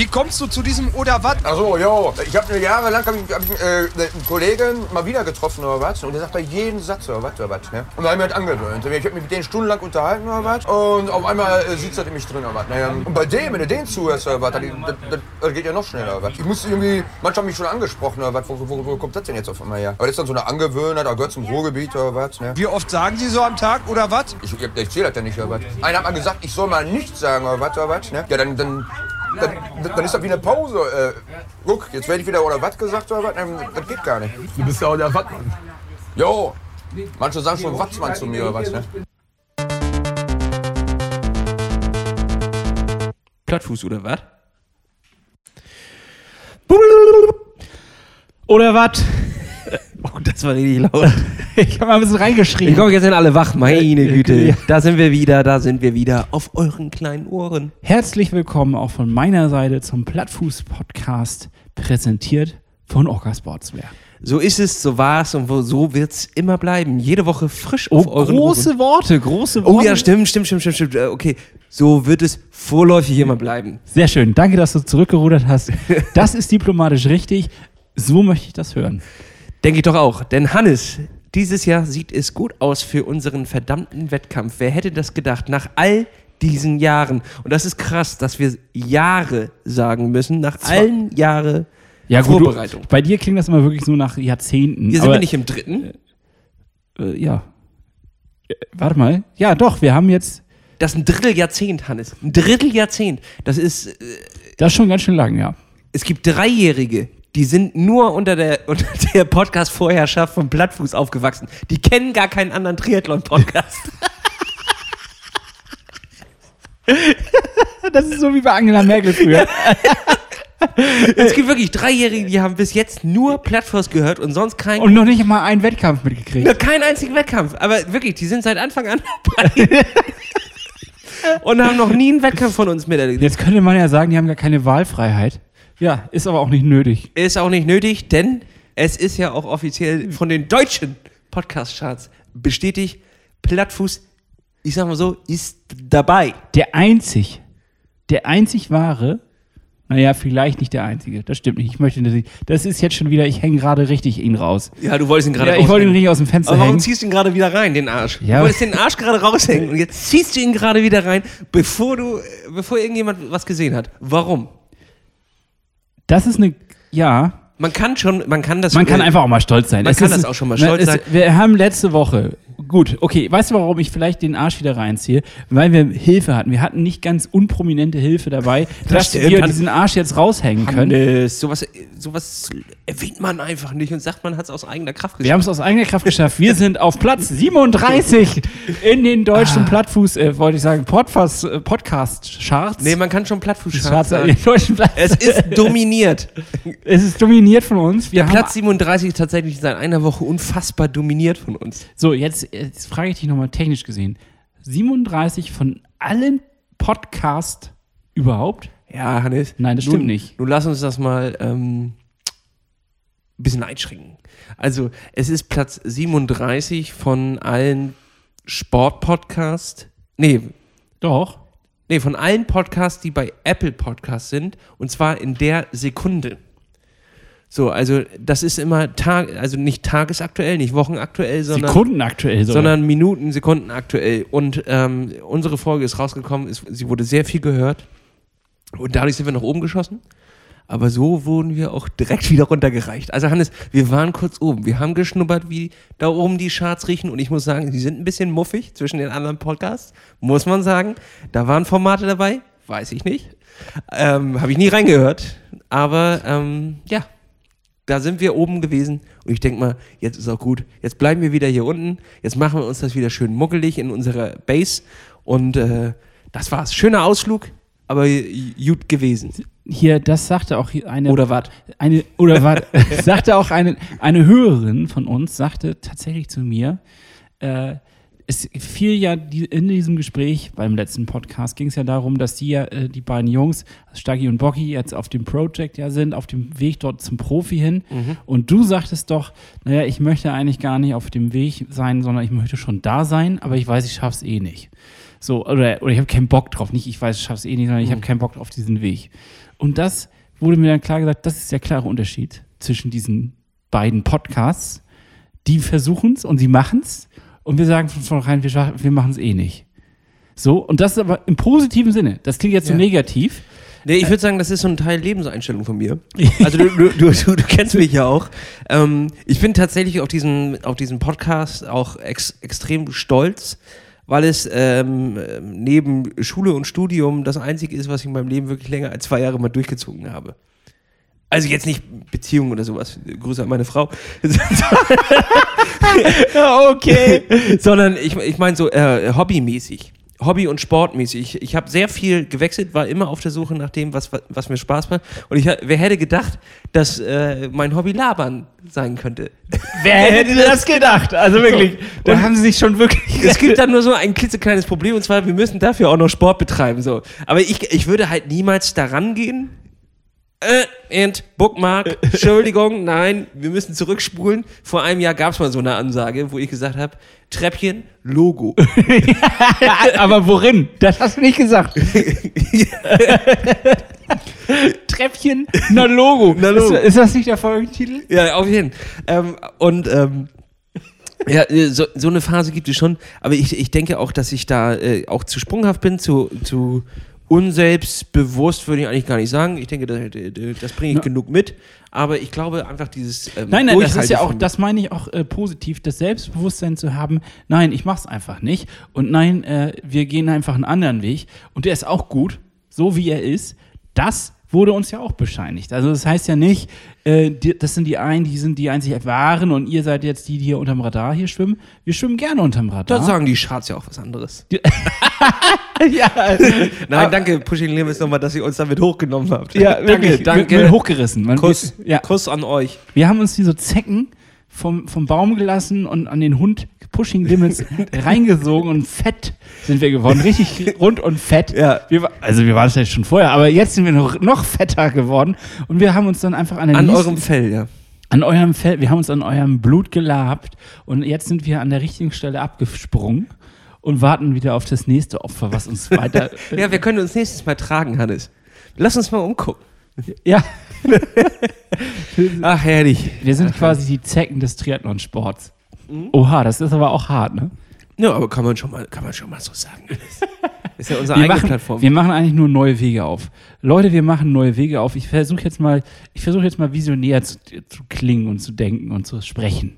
Wie kommst du zu diesem oder was? Achso, jo. Ich habe jahrelang hab ich, hab ich, äh, einen Kollegen mal wieder getroffen oder was. Und der sagt bei jedem Satz oder was oder was. Ne? Und da habe ich mich halt angewöhnt. Ich habe mich mit denen stundenlang unterhalten oder was. Und auf einmal äh, sitzt er in mich drin oder was. Naja, und bei dem, wenn du den zuhörst oder was, das, das, das geht ja noch schneller oder was. Ich muss irgendwie, manche haben mich schon angesprochen oder was. Wo, wo, wo kommt das denn jetzt auf einmal her? Aber das ist dann so eine Angewöhnheit, da gehört zum Ruhrgebiet oder was. Ne? Wie oft sagen Sie so am Tag oder was? Ich, ich, ich zähle das ja nicht oder was. Einer hat mal gesagt, ich soll mal nichts sagen oder was oder was. Ne? Ja, dann, dann dann, dann, ist das wie eine Pause. Äh, guck, jetzt werde ich wieder oder was gesagt oder was? Das geht gar nicht. Du bist ja auch der Wattmann. Jo, manche sagen schon Watzmann zu mir oder was, ne? Plattfuß oder was? Oder was? Oh, das war richtig laut. Ich habe mal ein bisschen reingeschrieben. Ich glaube, jetzt sind alle wach. Meine Güte. Ja. Da sind wir wieder, da sind wir wieder. Auf euren kleinen Ohren. Herzlich willkommen auch von meiner Seite zum Plattfuß-Podcast, präsentiert von Orca Sportswear. So ist es, so war es und so wird es immer bleiben. Jede Woche frisch auf Oh, euren große Ohren. Worte, große Worte. Oh ja, stimmt, stimmt, stimmt, stimmt, stimmt. Äh, Okay, so wird es vorläufig immer bleiben. Sehr schön. Danke, dass du zurückgerudert hast. Das ist diplomatisch richtig. So möchte ich das hören. Denke ich doch auch. Denn Hannes, dieses Jahr sieht es gut aus für unseren verdammten Wettkampf. Wer hätte das gedacht? Nach all diesen Jahren. Und das ist krass, dass wir Jahre sagen müssen. Nach allen Jahren Ja, gut, Vorbereitung. Du, bei dir klingt das immer wirklich so nach Jahrzehnten. Hier sind wir nicht im dritten. Äh, ja. Äh, Warte mal. Ja, doch, wir haben jetzt. Das ist ein Dritteljahrzehnt, Hannes. Ein Dritteljahrzehnt. Das ist, äh, Das ist schon ganz schön lang, ja. es gibt Dreijährige, die sind nur unter der, unter der Podcast-Vorherrschaft von Plattfuß aufgewachsen. Die kennen gar keinen anderen Triathlon-Podcast. Das ist so wie bei Angela Merkel früher. es gibt wirklich Dreijährige, die haben bis jetzt nur Plattfuß gehört und sonst keinen Und noch nicht mal einen Wettkampf mitgekriegt. Noch keinen einzigen Wettkampf. Aber wirklich, die sind seit Anfang an dabei. und haben noch nie einen Wettkampf von uns miterlebt. Jetzt könnte man ja sagen, die haben gar keine Wahlfreiheit. Ja, ist aber auch nicht nötig. Ist auch nicht nötig, denn es ist ja auch offiziell von den deutschen Podcast-Charts bestätigt, Plattfuß, ich sag mal so, ist dabei. Der einzig, der einzig wahre, naja, vielleicht nicht der einzige, das stimmt nicht. Ich möchte nicht. Das ist jetzt schon wieder, ich hänge gerade richtig ihn raus. Ja, du wolltest ihn gerade Ja, ich wollte ihn nicht aus dem Fenster Aber warum hängen. ziehst du ihn gerade wieder rein, den Arsch? Ja, du wolltest den Arsch gerade raushängen und jetzt ziehst du ihn gerade wieder rein, bevor du, bevor irgendjemand was gesehen hat. Warum? Das ist eine, ja, Man kann schon, man kann das. man kann einfach auch mal stolz sein. Man Es kann ist- das auch schon mal stolz es, sein. Wir haben letzte Woche, gut, okay, weißt du, warum ich vielleicht den Arsch wieder reinziehe? Weil wir Hilfe hatten. Wir hatten nicht ganz unprominente Hilfe dabei, dass stimmt. wir diesen Arsch jetzt raushängen können. Hannes, sowas, sowas erwähnt man einfach nicht und sagt, man hat es aus eigener Kraft Wir haben es aus eigener Kraft geschafft. Wir sind auf Platz 37 in den Ah. deutschen Plattfuß, äh, wollte ich sagen, Podfast, äh, Podcast-Charts. Nee, man kann schon Plattfuß Charts, äh, sagen. deutschen Platz. Es ist dominiert. es ist dominiert von uns. Wir haben, Platz 37 tatsächlich seit einer Woche unfassbar dominiert von uns. so, jetzt, jetzt frage ich dich nochmal technisch gesehen. 37 von allen Podcasts überhaupt? Ja, Hannes. Nein, das nun, stimmt nicht. Nun lass uns das mal ähm, ein bisschen einschränken. Also, es ist Platz 37 von allen Sportpodcasts. Nee, Doch. nee, von allen Podcasts, die bei Apple Podcasts sind. Und zwar in der Sekunde. So, also das ist immer Tag, also nicht tagesaktuell, nicht wochenaktuell, sondern Sekundenaktuell sogar. sondern Minuten, Sekunden aktuell. Und ähm, unsere Folge ist rausgekommen, ist, sie wurde sehr viel gehört. Und dadurch sind wir nach oben geschossen. Aber so wurden wir auch direkt wieder runtergereicht. Also Hannes, wir waren kurz oben. Wir haben geschnuppert, wie da oben die Charts riechen. Und ich muss sagen, die sind ein bisschen muffig zwischen den anderen Podcasts. Muss man sagen. Da waren Formate dabei. Weiß ich nicht. Ähm, Habe ich nie reingehört. Aber ähm, ja, da sind wir oben gewesen und ich denke mal, jetzt ist auch gut. Jetzt bleiben wir wieder hier unten. Jetzt machen wir uns das wieder schön muckelig in unserer Base. Und äh, das war's. Schöner Ausflug, aber gut gewesen. Hier, das sagte auch eine. Oder was? Eine, oder war, sagte auch eine, eine Hörerin von uns, sagte tatsächlich zu mir, äh, es fiel ja die, in diesem Gespräch beim letzten Podcast ging es ja darum, dass die ja, äh, die beiden Jungs, Staggy und Bocky, jetzt auf dem Project ja sind, auf dem Weg dort zum Profi hin. Und du sagtest doch, naja, ich möchte eigentlich gar nicht auf dem Weg sein, sondern ich möchte schon da sein, aber ich weiß, ich schaff's eh nicht. So, oder, oder ich habe keinen Bock drauf. Nicht, ich weiß, ich schaff's eh nicht, sondern ich habe keinen Bock auf diesen Weg. Und das wurde mir dann klar gesagt, das ist der klare Unterschied zwischen diesen beiden Podcasts. Die versuchen es und sie machen es. Und wir sagen von vornherein, wir, wir machen es eh nicht. So, und das ist aber im positiven Sinne. Das klingt jetzt so Ja. negativ. Nee, ich würde sagen, das ist so ein Teil Lebenseinstellung von mir. Also du, du, du, du, du kennst mich ja auch. Ähm, ich bin tatsächlich auf diesen, auf diesen Podcast auch ex, extrem stolz, weil es ähm, neben Schule und Studium das Einzige ist, was ich in meinem Leben wirklich länger als zwei Jahre mal durchgezogen habe. Also jetzt nicht Beziehung oder sowas. Grüße an meine Frau. okay. sondern ich, ich meine so äh, hobbymäßig. Hobby- und sportmäßig. Ich, ich habe sehr viel gewechselt, war immer auf der Suche nach dem, was, was mir Spaß macht. Und ich, wer hätte gedacht, dass äh, mein Hobby Labern sein könnte? Wer hätte das gedacht? Also wirklich, da haben sie sich schon wirklich. Es gibt dann nur so ein klitzekleines Problem und zwar, wir müssen dafür auch noch Sport betreiben. So. Aber ich, ich würde halt niemals daran gehen. Äh, and Bookmark, Entschuldigung, nein, wir müssen zurückspulen. Vor einem Jahr gab es mal so eine Ansage, wo ich gesagt habe, Treppchen, Logo. Aber worin? Das hast du nicht gesagt. Treppchen, na Logo. Na Logo. Ist, ist das nicht der Folgentitel? Ja, auf jeden Fall. Ähm, und ähm, ja, so, so eine Phase gibt es schon, aber ich, ich denke auch, dass ich da äh, auch zu sprunghaft bin, zu, zu unselbstbewusst würde ich eigentlich gar nicht sagen. Ich denke, das, das bringe ich Ja. genug mit, aber ich glaube einfach dieses ähm, Nein, nein, das ist ja auch, das meine ich auch äh, positiv, das Selbstbewusstsein zu haben, nein, ich mach's einfach nicht. Und nein, äh, wir gehen einfach einen anderen Weg. Und der ist auch gut, so wie er ist. Das wurde uns ja auch bescheinigt. Also das heißt ja nicht, äh, die, das sind die einen, die sind die einzig wahren und ihr seid jetzt die, die hier unterm Radar hier schwimmen. Wir schwimmen gerne unterm Radar. Da sagen die Charts ja auch was anderes. ja, Nein, danke, Pushing Limits nochmal, dass ihr uns damit hochgenommen habt. ja, danke, wirklich, danke. Wird, wird hochgerissen. Man, Kuss, wir, ja. Kuss an euch. Wir haben uns wie so Zecken vom, vom Baum gelassen und an den Hund Pushing Limits reingesogen und fett sind wir geworden. Richtig rund und fett. Ja. Wir, also wir waren es ja schon vorher, aber jetzt sind wir noch, noch fetter geworden und wir haben uns dann einfach an, An eurem Fell, ja. an eurem Fell, wir haben uns an eurem Blut gelabt und jetzt sind wir an der richtigen Stelle abgesprungen und warten wieder auf das nächste Opfer, was uns weiter. Ja, wir können uns nächstes Mal tragen, Hannes. Lass uns mal umgucken. Ja, Ach, herrlich. wir sind quasi die Zecken des Triathlonsports. Mhm. Oha, das ist aber auch hart, ne? Ja, aber kann man schon mal, kann man schon mal so sagen. ist ja unsere wir eigene machen, Plattform. Wir machen eigentlich nur neue Wege auf. Leute, wir machen neue Wege auf. Ich versuche jetzt mal, ich versuche jetzt mal visionär zu, zu klingen und zu denken und zu sprechen.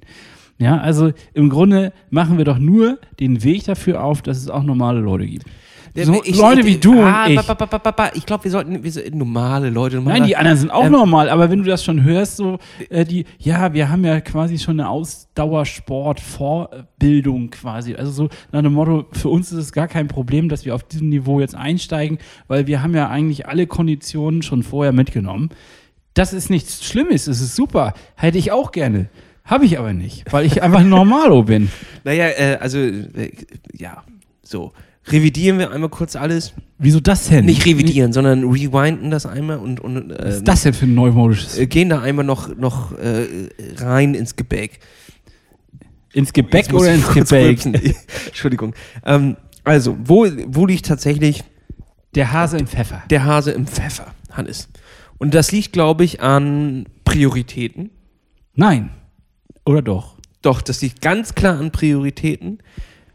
Ja, also im Grunde machen wir doch nur den Weg dafür auf, dass es auch normale Leute gibt. So, Ich- Leute ich- wie du ah, und ich. ba, ba, ba. Ich glaube, wir sollten wir sollten normale Leute. Normale, Nein, die anderen sind auch Ähm, normal, aber wenn du das schon hörst, so, äh, die, ja, wir haben ja quasi schon eine Ausdauersport-Vorbildung quasi. Also so nach dem Motto, für uns ist es gar kein Problem, dass wir auf diesem Niveau jetzt einsteigen, weil wir haben ja eigentlich alle Konditionen schon vorher mitgenommen. Das ist nichts Schlimmes, es ist super. Hätte ich auch gerne. Habe ich aber nicht, weil ich einfach ein Normalo bin. Naja, äh, also, äh, ja, so. Revidieren wir einmal kurz alles. Wieso das denn? Nicht revidieren, sondern rewinden das einmal und, und Was äh, ist das denn für ein neumodisches? äh, gehen da einmal noch, noch äh, rein ins Gebäck. Ins Gebäck muss oder ins Gebäck? Entschuldigung. Ähm, also, wo, wo liegt tatsächlich Der Hase im Pfeffer. der Hase im Pfeffer, Hannes? Und das liegt, glaube ich, an Prioritäten. Nein. Oder doch? Doch, das liegt ganz klar an Prioritäten.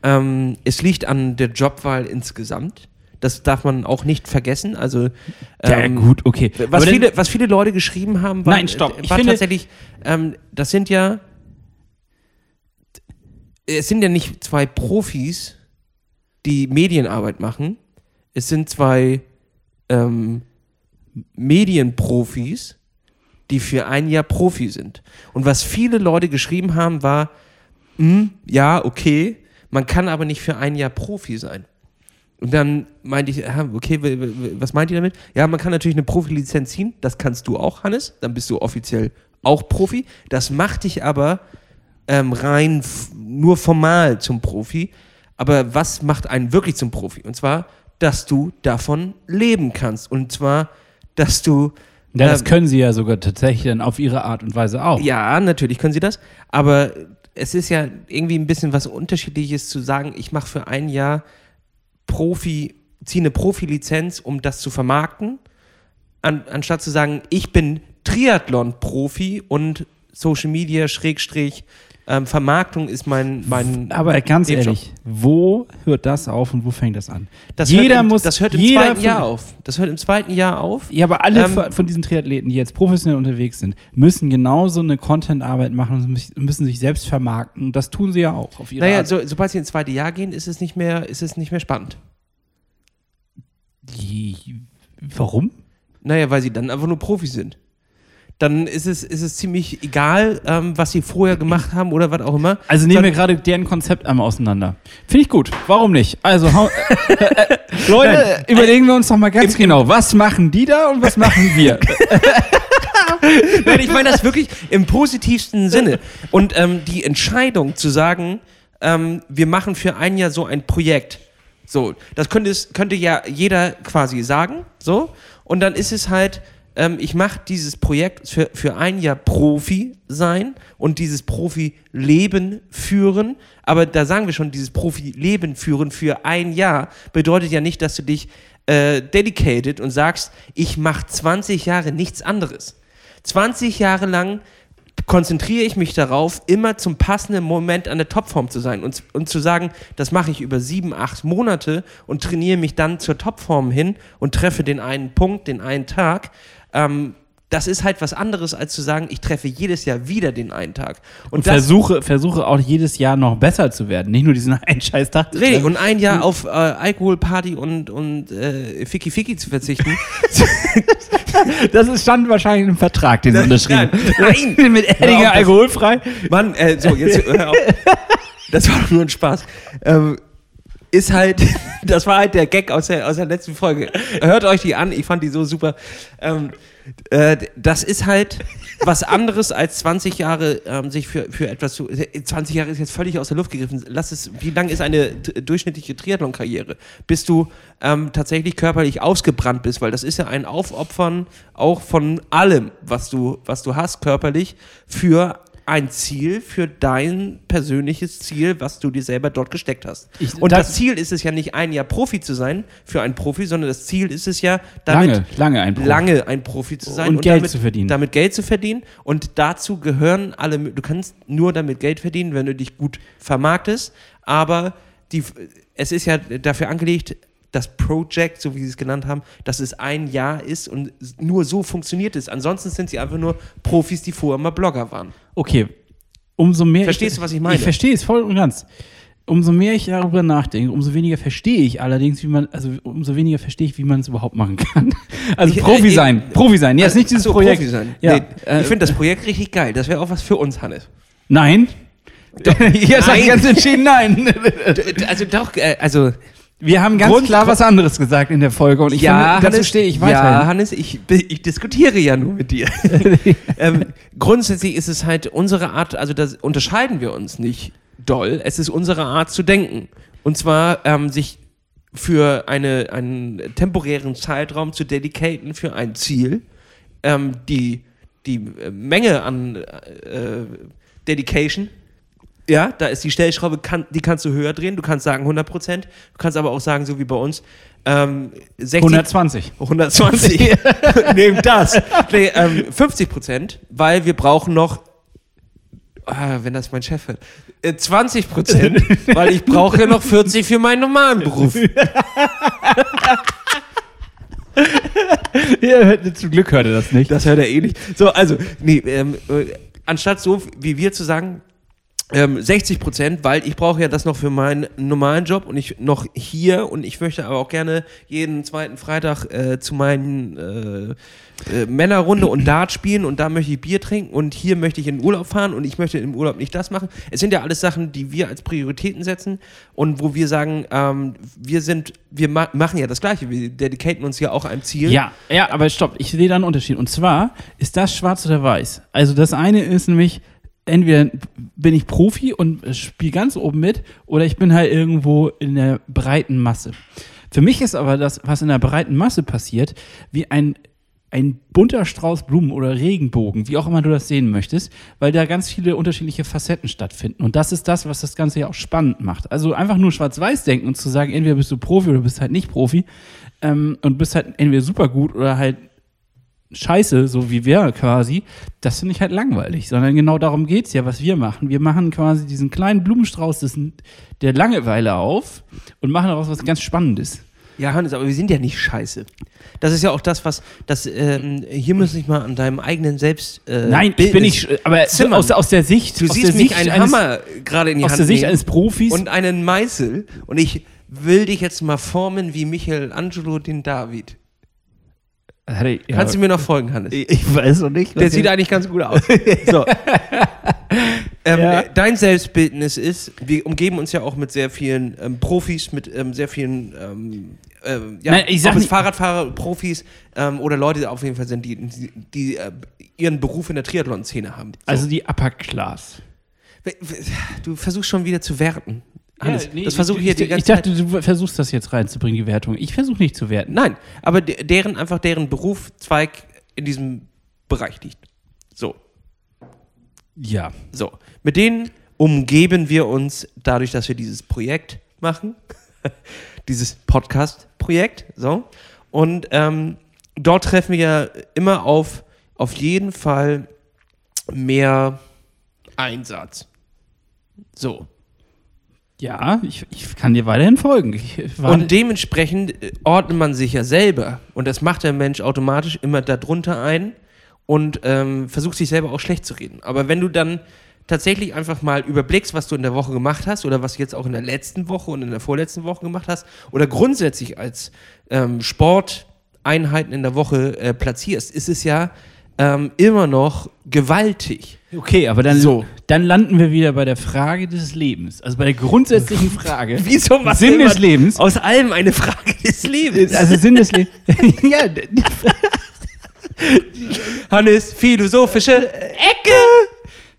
Ähm, es liegt an der Jobwahl insgesamt. Das darf man auch nicht vergessen. Also, ähm, okay. Was Aber viele, was viele Leute geschrieben haben, war, Nein, stopp. Ich war finde- tatsächlich, ähm, das sind ja, es sind ja nicht zwei Profis, die Medienarbeit machen. Es sind zwei ähm, Medienprofis, die für ein Jahr Profi sind. Und was viele Leute geschrieben haben, war, hm, ja, okay, man kann aber nicht für ein Jahr Profi sein. Und dann meinte ich, okay, was meint ihr damit? Ja, man kann natürlich eine Profilizenz ziehen, das kannst du auch, Hannes, dann bist du offiziell auch Profi. Das macht dich aber ähm, rein nur formal zum Profi. Aber was macht einen wirklich zum Profi? Und zwar, dass du davon leben kannst. Und zwar, dass du Ja, das ähm, können sie ja sogar tatsächlich dann auf ihre Art und Weise auch. ja, natürlich können sie das, aber es ist ja irgendwie ein bisschen was Unterschiedliches zu sagen, ich mache für ein Jahr Profi, ziehe eine Profilizenz, um das zu vermarkten an, anstatt zu sagen, ich bin Triathlon-Profi und Social Media, Schrägstrich, ähm, Vermarktung ist mein, mein Aber ganz Nebenjob. ehrlich, wo hört das auf und wo fängt das an? Das jeder hört im, muss, das hört im zweiten Jahr auf. Das hört im zweiten Jahr auf. Ja, aber alle Ähm, von- diesen Triathleten, die jetzt professionell unterwegs sind, müssen genauso eine Content-Arbeit machen und müssen- sich selbst vermarkten. Das tun sie ja auch auf ihre Naja, so, sobald sie ins zweite Jahr gehen, ist es nicht mehr, ist es nicht mehr spannend. Die- Warum? Naja, weil sie dann einfach nur Profis sind. Dann ist es, ist es ziemlich egal, ähm, was sie vorher gemacht haben oder was auch immer. Also nehmen wir gerade deren Konzept einmal auseinander. Finde ich gut. Warum nicht? Also, äh, Leute, überlegen wir uns doch mal ganz genau, was machen die da und was machen wir? Nein, ich meine das wirklich im positivsten Sinne. Und ähm, die Entscheidung zu sagen, ähm, wir machen für ein Jahr so ein Projekt. So, das könnte, könnte ja jeder quasi sagen. So. Und dann ist es halt, ähm, ich mache dieses Projekt für, für ein Jahr Profi sein und dieses Profi-Leben führen. Aber da sagen wir schon, dieses Profi-Leben führen für ein Jahr bedeutet ja nicht, dass du dich äh, dedicated und sagst, ich mache 20 Jahre nichts anderes. 20 Jahre lang konzentriere ich mich darauf, immer zum passenden Moment an der Topform zu sein und, und zu sagen, das mache ich über sieben, acht Monate und trainiere mich dann zur Topform hin und treffe den einen Punkt, den einen Tag. Ähm, das ist halt was anderes, als zu sagen, ich treffe jedes Jahr wieder den einen Tag. Und, das versuche, versuche auch jedes Jahr noch besser zu werden. Nicht nur diesen einen scheiß Tag. zu Richtig, und ein Jahr auf äh, Alkohol, Party und, und äh, Ficky Ficky zu verzichten. Das ist, stand wahrscheinlich im Vertrag, den sie unterschrieben Nein, haben. Mit Erdinger alkoholfrei. Mann, äh, so, jetzt hör auf. Das war doch nur ein Spaß. Ähm, ist halt, das war halt der Gag aus der, aus der letzten Folge. Hört euch die an, ich fand die so super. Ähm, äh, das ist halt was anderes als 20 Jahre ähm, sich für, für etwas zu. 20 Jahre ist jetzt völlig aus der Luft gegriffen. Lass es, wie lang ist eine durchschnittliche Triathlon-Karriere? Bis du ähm, tatsächlich körperlich ausgebrannt bist, weil das ist ja ein Aufopfern auch von allem, was du, was du hast, körperlich, für ein Ziel, für dein persönliches Ziel, was du dir selber dort gesteckt hast. Ich- Und das- das Ziel ist es ja nicht, ein Jahr Profi zu sein für einen Profi, sondern das Ziel ist es ja, damit Lange, lange ein Profi. lange ein Profi zu sein Und Geld damit, zu verdienen. Damit Geld zu verdienen. Und dazu gehören alle, du kannst nur damit Geld verdienen, wenn du dich gut vermarktest. Aber die, es ist ja dafür angelegt, das Project, so wie sie es genannt haben, dass es ein Jahr ist und nur so funktioniert es. Ansonsten sind sie einfach nur Profis, die vorher mal Blogger waren. Okay, umso mehr. Verstehst du, was ich meine? Ich verstehe es voll und ganz. Umso mehr ich darüber nachdenke, umso weniger verstehe ich allerdings, wie man, also umso weniger verstehe ich, wie man es überhaupt machen kann. Also Ich- Profi äh, sein, äh, Profi sein. Jetzt nicht dieses so, Projekt. Profi sein. Ja, nee, äh, ich finde das Projekt richtig geil. Das wäre auch was für uns, Hannes. Nein. Jetzt sag ich ganz entschieden nein. Also doch, äh, also Wir haben ganz Grund- klar was anderes gesagt in der Folge und ich finde, dazu stehe ich Ja, weiterhin. Hannes, ich, ich diskutiere ja nur mit dir. ähm, grundsätzlich ist es halt unsere Art, also da unterscheiden wir uns nicht doll. Es ist unsere Art zu denken. Und zwar ähm, sich für eine, einen temporären Zeitraum zu dedicaten für ein Ziel. Ähm, die, die Menge an äh, Dedication ja, da ist die Stellschraube, kann, die kannst du höher drehen. Du kannst sagen 100 Prozent. Du kannst aber auch sagen, so wie bei uns, ähm, 60, 120. 120. Nehmt das. Nee, ähm, 50 Prozent, weil wir brauchen noch, ah, wenn das mein Chef hört, äh, 20 Prozent, weil ich brauche ja noch 40 für meinen normalen Beruf. Ja, zum Glück hört er das nicht. Das hört er eh nicht. So, also, nee, ähm, äh, anstatt so wie wir zu sagen, ähm, 60 Prozent, weil ich brauche ja das noch für meinen normalen Job und ich noch hier und ich möchte aber auch gerne jeden zweiten Freitag äh, zu meinen äh, äh, Männerrunde und Dart spielen und da möchte ich Bier trinken und hier möchte ich in den Urlaub fahren und ich möchte im Urlaub nicht das machen. Es sind ja alles Sachen, die wir als Prioritäten setzen und wo wir sagen, ähm, wir sind, wir ma machen ja das Gleiche, wir dedicaten uns ja auch einem Ziel. Ja, ja, aber stopp, ich sehe da einen Unterschied. Und zwar ist das schwarz oder weiß. Also das eine ist nämlich, entweder bin ich Profi und spiele ganz oben mit oder ich bin halt irgendwo in der breiten Masse. Für mich ist aber das, was in der breiten Masse passiert, wie ein, ein bunter Strauß Blumen oder Regenbogen, wie auch immer du das sehen möchtest, weil da ganz viele unterschiedliche Facetten stattfinden. Und das ist das, was das Ganze ja auch spannend macht. Also einfach nur schwarz-weiß denken und zu sagen, entweder bist du Profi oder bist halt nicht Profi ähm, und bist halt entweder super gut oder halt Scheiße, so wie wir quasi, das finde ich halt langweilig. Sondern genau darum geht es ja, was wir machen. Wir machen quasi diesen kleinen Blumenstrauß des, der Langeweile auf und machen daraus was ganz Spannendes. Ja, Hannes, aber wir sind ja nicht scheiße. Das ist ja auch das, was, das, ähm, hier muss ich mal an deinem eigenen Selbst. Äh, Nein, ich bin nicht, aber zimmern. aus, aus der Sicht, Du aus siehst der mich Sicht einen eines, Hammer gerade in die aus Hand der Sicht eines Profis. und einen Meißel und ich will dich jetzt mal formen wie Michelangelo den David. Hatte- ja. Kannst du mir noch folgen, Hannes? ich weiß noch nicht. Der sieht eigentlich ganz gut aus. so. ähm, Ja. äh, Dein Selbstbildnis ist, wir umgeben uns ja auch mit sehr vielen ähm, Profis, mit ähm, sehr vielen ähm, ähm, ja, Nein, ich sag ob es nicht- Fahrradfahrer, Profis ähm, oder Leute die auf jeden Fall sind, die, die, die äh, ihren Beruf in der Triathlon-Szene haben. So. Also die Upper Class. du versuchst schon wieder zu werten. Hannes, Ja, nee, das versuche ich jetzt die ganze ich dachte, Zeit. du versuchst das jetzt reinzubringen, die Wertung. Ich versuche nicht zu werten. Nein, aber de- deren einfach deren Berufszweig in diesem Bereich liegt. So. Ja. So, mit denen umgeben wir uns dadurch, dass wir dieses Projekt machen, dieses Podcast-Projekt. So. Und ähm, dort treffen wir ja immer auf, auf jeden Fall mehr Einsatz. So. Ja, ich, ich kann dir weiterhin folgen. Und dementsprechend äh, ordnet man sich ja selber. Und das macht der Mensch automatisch immer darunter ein und ähm, versucht sich selber auch schlecht zu reden. Aber wenn du dann tatsächlich einfach mal überblickst, was du in der Woche gemacht hast oder was du jetzt auch in der letzten Woche und in der vorletzten Woche gemacht hast oder grundsätzlich als ähm, Sporteinheiten in der Woche äh, platzierst, ist es ja ähm, immer noch gewaltig. okay, aber dann, So. dann landen wir wieder bei der Frage des Lebens. Also bei der grundsätzlichen Frage. Wieso was Sinn des Lebens. Aus allem eine Frage des Lebens. Also Sinn des Lebens. ja, Hannes, philosophische Ecke.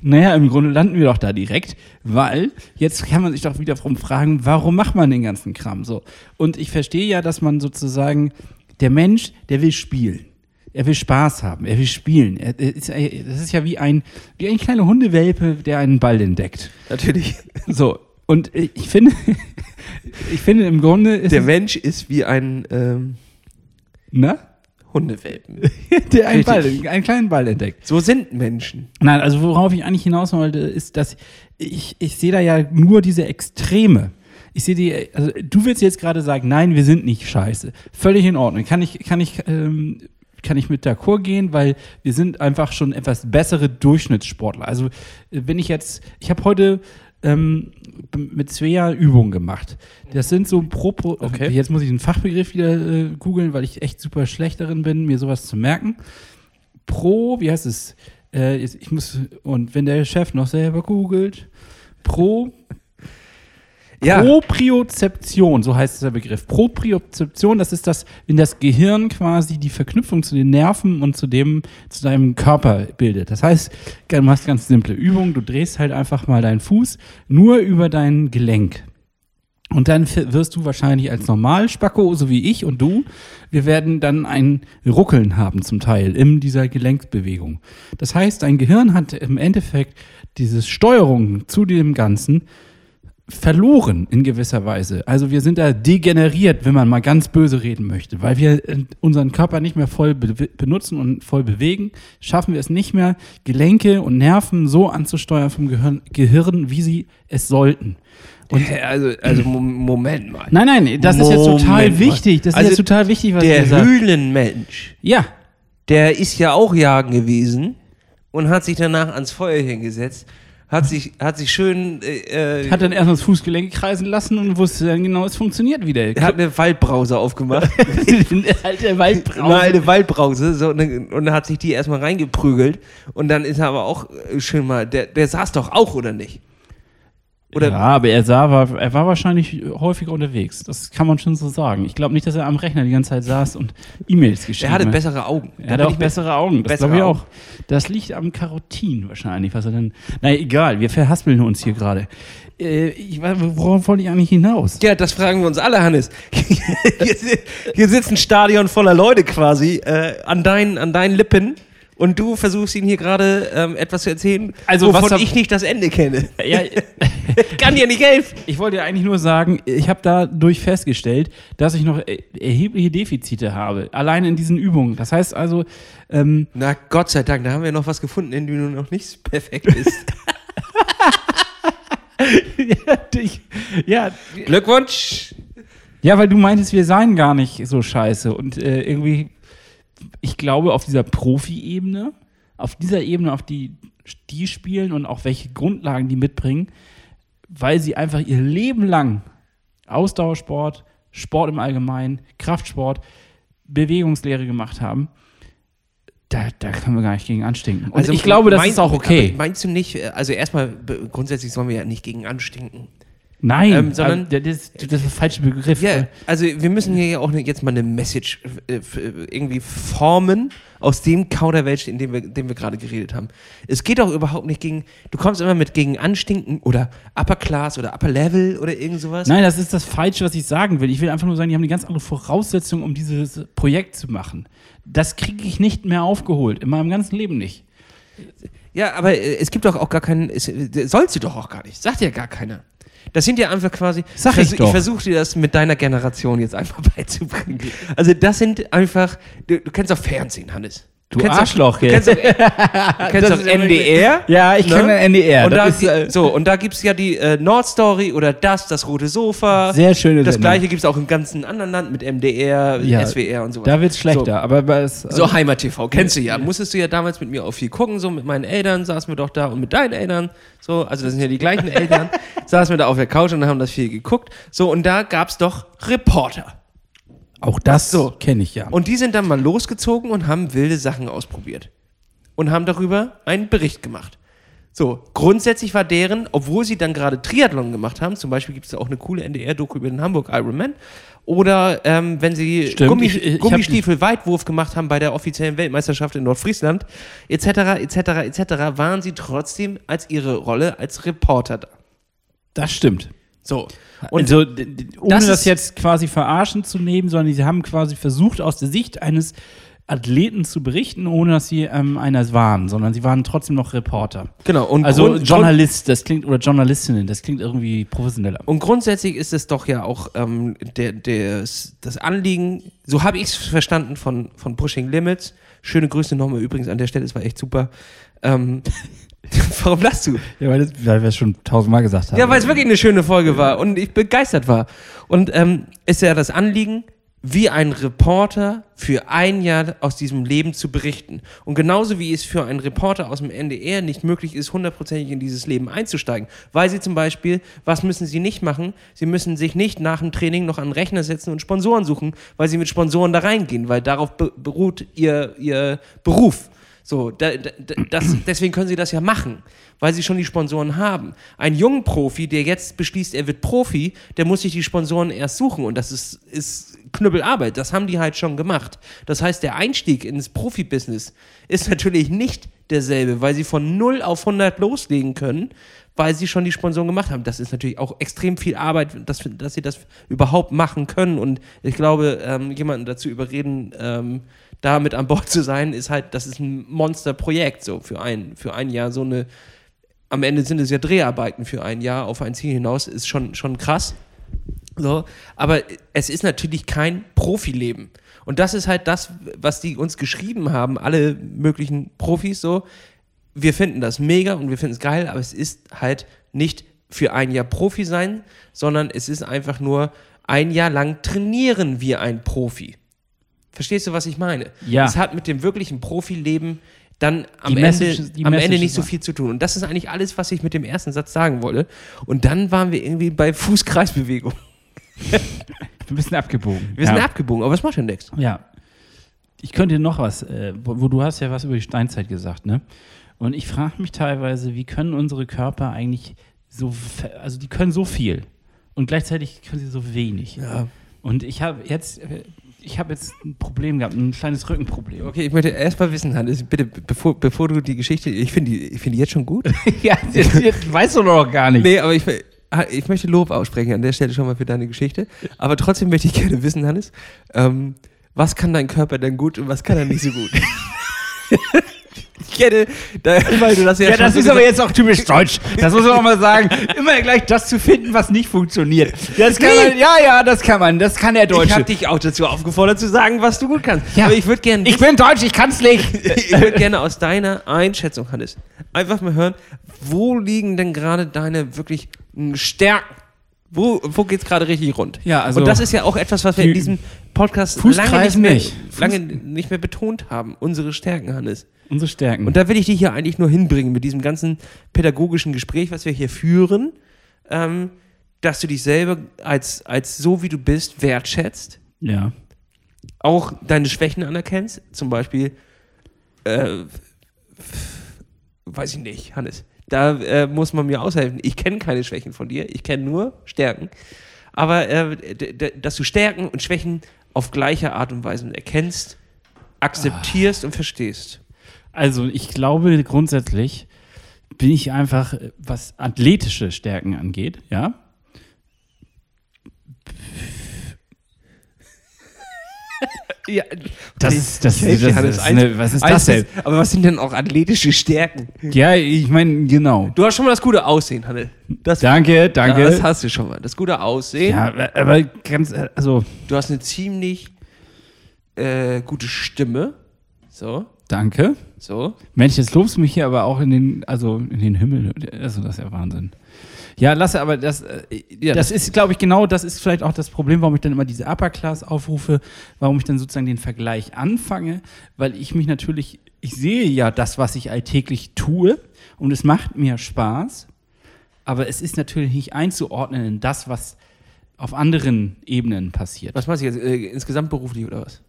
Naja, im Grunde landen wir doch da direkt, weil jetzt kann man sich doch wiederum fragen, warum macht man den ganzen Kram so? Und ich verstehe ja, dass man sozusagen, der Mensch, der will spielen. Er will Spaß haben, er will spielen. Er, er ist, er, das ist ja wie ein, wie ein kleiner Hundewelpe, der einen Ball entdeckt. Natürlich. So, und ich finde, ich finde im Grunde ist Der Mensch ist wie ein ähm, na? Hundewelpen. der einen, Ball, einen kleinen Ball entdeckt. So sind Menschen. Nein, also worauf ich eigentlich hinaus wollte, ist, dass ich, ich sehe da ja nur diese Extreme. Ich sehe die, also du willst jetzt gerade sagen, nein, wir sind nicht scheiße. Völlig in Ordnung. Kann ich, kann ich, ähm, kann ich mit d'accord gehen, weil wir sind einfach schon etwas bessere Durchschnittssportler. Also äh, wenn ich jetzt, ich habe heute ähm, mit Svea Übungen gemacht. Das sind so pro, pro Okay. jetzt muss ich den Fachbegriff wieder äh, googeln, weil ich echt super schlecht darin bin, mir sowas zu merken pro, wie heißt es? Äh, ich muss, und wenn der Chef noch selber googelt, pro, Ja. Propriozeption, so heißt der Begriff. Propriozeption, das ist das, wenn das Gehirn quasi die Verknüpfung zu den Nerven und zu dem, zu deinem Körper bildet. Das heißt, du machst ganz simple Übungen, du drehst halt einfach mal deinen Fuß nur über dein Gelenk. Und dann wirst du wahrscheinlich als Normalspacko, so wie ich und du, wir werden dann ein Ruckeln haben zum Teil in dieser Gelenksbewegung. Das heißt, dein Gehirn hat im Endeffekt diese Steuerung zu dem Ganzen verloren in gewisser Weise. Also wir sind da degeneriert, wenn man mal ganz böse reden möchte, weil wir äh, unseren Körper nicht mehr voll be benutzen und voll bewegen, schaffen wir es nicht mehr, Gelenke und Nerven so anzusteuern vom Gehirn, Gehirn wie sie es sollten. Und also, also Mo- Moment mal. Nein, nein, das ist jetzt total Moment wichtig. Das ist Also jetzt total wichtig, was Der ihr sagt. Höhlenmensch, Ja, der ist ja auch jagen gewesen und hat sich danach ans Feuerchen gesetzt, hat sich, hat sich schön, äh, äh, hat dann erstmal das Fußgelenk kreisen lassen und wusste dann genau, es funktioniert wieder. hat eine Waldbrause aufgemacht. Eine alte Eine Waldbrause. alte Waldbrause so, und, und hat sich die erstmal reingeprügelt und dann ist er aber auch äh, schön mal, der, der saß doch auch, oder nicht? Oder ja, aber er sah, war, er war wahrscheinlich häufiger unterwegs. Das kann man schon so sagen. Ich glaube nicht, dass er am Rechner die ganze Zeit saß und E-Mails geschrieben er hatte hat. bessere Augen. Er hatte auch bessere Augen. Das glaube ich auch. Das liegt am Karotin wahrscheinlich, was er dann. Na egal, wir verhaspeln uns hier gerade. Äh, ich weiß, worauf wollte ich eigentlich hinaus? Ja, das fragen wir uns alle, Hannes. hier, hier sitzt ein Stadion voller Leute quasi äh, an, deinen, an deinen Lippen Und du versuchst ihm hier gerade ähm, etwas zu erzählen, Also, wovon hab- ich nicht das Ende kenne. Ja, Kann dir nicht helfen. ich wollte ja eigentlich nur sagen, ich habe dadurch festgestellt, dass ich noch er- erhebliche Defizite habe, allein in diesen Übungen. Das heißt also, ähm, Na Gott sei Dank, da haben wir noch was gefunden, in dem du noch nicht perfekt bist. ich, ja, Glückwunsch. ja, weil du meintest, wir seien gar nicht so scheiße. Und äh, irgendwie, ich glaube, auf dieser Profi-Ebene, auf dieser Ebene, auf die die spielen und auch welche Grundlagen die mitbringen, weil sie einfach ihr Leben lang Ausdauersport, Sport im Allgemeinen, Kraftsport, Bewegungslehre gemacht haben, da, da können wir gar nicht gegen anstinken. Und ich glaube, das mein- ist auch okay. Meinst du nicht, äh, also erstmal, grundsätzlich sollen wir ja nicht gegen anstinken. Nein, ähm, sondern- äh, das, ist- das ist der falsche Begriff. Ja, also wir müssen hier ja auch jetzt mal eine Message äh, äh, irgendwie formen aus dem Kauderwelsch, in dem wir, dem wir gerade geredet haben. Es geht auch überhaupt nicht gegen, du kommst immer mit gegen Anstinken oder Upper Class oder Upper Level oder irgend sowas. Nein, das ist das Falsche, was ich sagen will. Ich will einfach nur sagen, die haben eine ganz andere Voraussetzung, um dieses Projekt zu machen. Das kriege ich nicht mehr aufgeholt, in meinem ganzen Leben nicht. Ja, aber äh, es gibt doch auch gar keinen, sollst du doch auch gar nicht, sagt ja gar keiner. Das sind ja einfach quasi. Sag ich. Ich versuche dir das mit deiner Generation jetzt einfach beizubringen. Also, das sind einfach. Du, du kennst doch Fernsehen, Hannes. Du kennst Arschloch, doch, du gell? kennst doch, du kennst doch NDR. Ja, ich ne? kenne NDR. Und da, das ist, äh, so, und da gibt es ja die äh, Nordstory oder das, das rote Sofa. Sehr schöne Das Sendung. gleiche gibt es auch im ganzen anderen Land mit MDR, Ja, SWR und so da wird's schlechter. Aber bei es, so, Heimat TV, kennst du ja. Musstest du ja damals mit mir auch viel gucken, so mit meinen Eltern saßen wir doch da und mit deinen Eltern, so, also das sind ja die gleichen Eltern, saßen wir da auf der Couch und haben das viel geguckt. So, und da gab's doch Reporter. Auch das so. kenne ich ja. Und die sind dann mal losgezogen und haben wilde Sachen ausprobiert. Und haben darüber einen Bericht gemacht. So, grundsätzlich war deren, obwohl sie dann gerade Triathlon gemacht haben, zum Beispiel gibt es da auch eine coole NDR-Doku über den Hamburg Ironman, oder ähm, wenn sie Stimmt, ich- ich Gummistiefel-Weitwurf gemacht haben bei der offiziellen Weltmeisterschaft in Nordfriesland, etc., etc., etc., waren sie trotzdem als ihre Rolle als Reporter da. das stimmt. So. Und Und also, ohne das das, jetzt quasi verarschen zu nehmen, sondern sie haben quasi versucht, aus der Sicht eines Athleten zu berichten, ohne dass sie ähm, einer waren, sondern sie waren trotzdem noch Reporter. genau. Und Also Journalist, das klingt, oder Journalistinnen, das klingt irgendwie professioneller. Und grundsätzlich ist es doch ja auch ähm, der, der, das Anliegen, so habe ich es verstanden von, von Pushing Limits. Schöne Grüße nochmal übrigens an der Stelle, es war echt super. Ähm, warum lachst du? Ja, weil, das, weil wir es schon tausendmal gesagt haben. Ja, weil es wirklich eine schöne Folge war und ich begeistert war. Und ähm, ist ja das Anliegen, wie ein Reporter für ein Jahr aus diesem Leben zu berichten. Und genauso wie es für einen Reporter aus dem NDR nicht möglich ist, hundertprozentig in dieses Leben einzusteigen. Weil sie zum Beispiel, was müssen sie nicht machen? Sie müssen sich nicht nach dem Training noch an den Rechner setzen und Sponsoren suchen, weil sie mit Sponsoren da reingehen, weil darauf be beruht ihr, ihr Beruf. So, da, da, das, deswegen können sie das ja machen, weil sie schon die Sponsoren haben. Ein junger Profi, der jetzt beschließt, er wird Profi, der muss sich die Sponsoren erst suchen und das ist, ist Knüppelarbeit. Das haben die halt schon gemacht. Das heißt, der Einstieg ins Profibusiness ist natürlich nicht derselbe, weil sie von 0 auf 100 loslegen können, weil sie schon die Sponsoren gemacht haben. Das ist natürlich auch extrem viel Arbeit, dass, dass sie das überhaupt machen können. Und ich glaube, ähm, jemanden dazu überreden, ähm, da mit an Bord zu sein, ist halt, das ist ein Monsterprojekt, so für ein, für ein Jahr so eine, am Ende sind es ja Dreharbeiten für ein Jahr auf ein Ziel hinaus, ist schon, schon krass. So, aber es ist natürlich kein Profileben. Und das ist halt das, was die uns geschrieben haben, alle möglichen Profis so. Wir finden das mega und wir finden es geil, aber es ist halt nicht für ein Jahr Profi sein, sondern es ist einfach nur ein Jahr lang trainieren wie ein Profi. Verstehst du, was ich meine? Ja. Es hat mit dem wirklichen Profileben dann am, Ende, Message- die am Ende nicht so viel zu tun. Und das ist eigentlich alles, was ich mit dem ersten Satz sagen wollte. Und dann waren wir irgendwie bei Fußkreisbewegung. ein bisschen abgebogen. Wir ja. sind abgebogen, aber es macht ja nichts. Ja. Ich könnte dir noch was, äh, wo, wo du hast ja was über die Steinzeit gesagt, ne? Und ich frage mich teilweise, wie können unsere Körper eigentlich so, also die können so viel und gleichzeitig können sie so wenig. Ja. Und ich habe jetzt, ich habe jetzt ein Problem gehabt, ein kleines Rückenproblem. Okay, ich möchte erst mal wissen, Hannes, bitte, bevor, bevor du die Geschichte, ich finde die, ich find die jetzt schon gut. ja, jetzt, jetzt weißt du doch gar nicht. nee, aber ich, ich möchte Lob aussprechen an der Stelle schon mal für deine Geschichte. Aber trotzdem möchte ich gerne wissen, Hannes, ähm, was kann dein Körper denn gut und was kann er nicht so gut? kenne, da, weil du das ja, Ja, schon das ist aber jetzt auch typisch deutsch. Das muss man auch mal sagen. Immer gleich das zu finden, was nicht funktioniert. Das kann man, ja, ja, das kann man. Das kann der Ich Deutsche. habe dich auch dazu aufgefordert zu sagen, was du gut kannst. Ja. Aber ich würde gerne Ich bin deutsch, ich kann's nicht. ich würde gerne aus deiner Einschätzung, Hannes, einfach mal hören, wo liegen denn gerade deine wirklich Stärken? Wo, wo geht es gerade richtig rund? Ja, also- Und das ist ja auch etwas, was wir in diesem Podcast lange nicht, mehr, nicht. lange nicht mehr betont haben. Unsere Stärken, Hannes. Unsere Stärken. Und da will ich dich hier eigentlich nur hinbringen mit diesem ganzen pädagogischen Gespräch, was wir hier führen, ähm, dass du dich selber als, als so, wie du bist, wertschätzt ja. auch deine Schwächen anerkennst, zum Beispiel, äh, weiß ich nicht, Hannes, da äh, muss man mir aushelfen. Ich kenne keine Schwächen von dir, ich kenne nur Stärken. Aber äh, dass du Stärken und Schwächen auf gleiche Art und Weise erkennst, akzeptierst und verstehst. Also ich glaube grundsätzlich bin ich einfach, äh, was athletische Stärken angeht, ja. Ja, Das ist, das, dir, das, Hannes. ist eine, was ist das denn? Aber was sind denn auch athletische Stärken? Ja, ich meine, genau. Du hast schon mal das gute Aussehen, Hannes. Das, Danke, danke. das hast du schon mal. Das gute Aussehen. ja, aber ganz, äh, also, Du hast eine ziemlich äh, gute Stimme. So, danke. so. Mensch, jetzt lobst du mich hier aber auch in den, also in den Himmel. Also das ist ja Wahnsinn. Ja, lasse, aber das, äh, Ja, das ist, glaube ich, genau, das ist vielleicht auch das Problem, warum ich dann immer diese Upper Class aufrufe, warum ich dann sozusagen den Vergleich anfange, weil ich mich natürlich, ich sehe ja das, was ich alltäglich tue und es macht mir Spaß, aber es ist natürlich nicht einzuordnen in das, was auf anderen Ebenen passiert. Was meinst du jetzt? Äh, insgesamt beruflich oder was?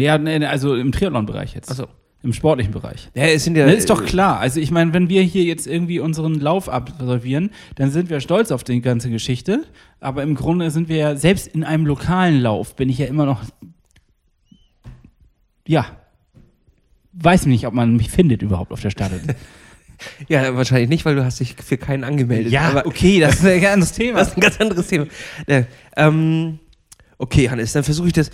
Ja, nee, also im Triathlon-Bereich jetzt. Achso. Im sportlichen Bereich. Ja, es sind ja. Das ist doch äh, klar. Also ich meine, wenn wir hier jetzt irgendwie unseren Lauf absolvieren, dann sind wir stolz auf die ganze Geschichte. Aber im Grunde sind wir ja, selbst in einem lokalen Lauf, bin ich ja immer noch, ja, weiß nicht, ob man mich findet überhaupt auf der Startlinie. Ja, wahrscheinlich nicht, weil du hast dich für keinen angemeldet. aber okay, das ist ein ganz anderes Thema. das ist ein ganz anderes Thema. Ja, ähm, okay, Hannes, dann versuche ich das.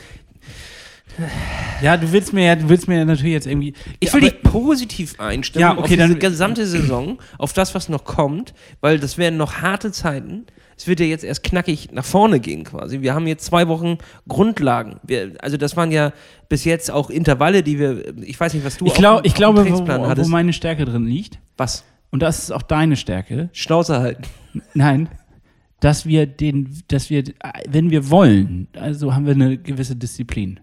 Ja, du willst mir ja, du willst mir ja natürlich jetzt irgendwie. Ich will dich positiv einstimmen Ja, okay, auf diese dann- gesamte Saison, auf das, was noch kommt, weil das werden noch harte Zeiten. Es wird ja jetzt erst knackig nach vorne gehen quasi. Wir haben jetzt zwei Wochen Grundlagen. Wir, also das waren ja bis jetzt auch Intervalle, die wir, ich weiß nicht, was du Ich, glaub, ich auf dem glaube, wo, wo hattest. meine Stärke drin liegt, was? und das ist auch deine Stärke, Schnauze halten. Nein, dass wir den, dass wir, wenn wir wollen, also haben wir eine gewisse Disziplin.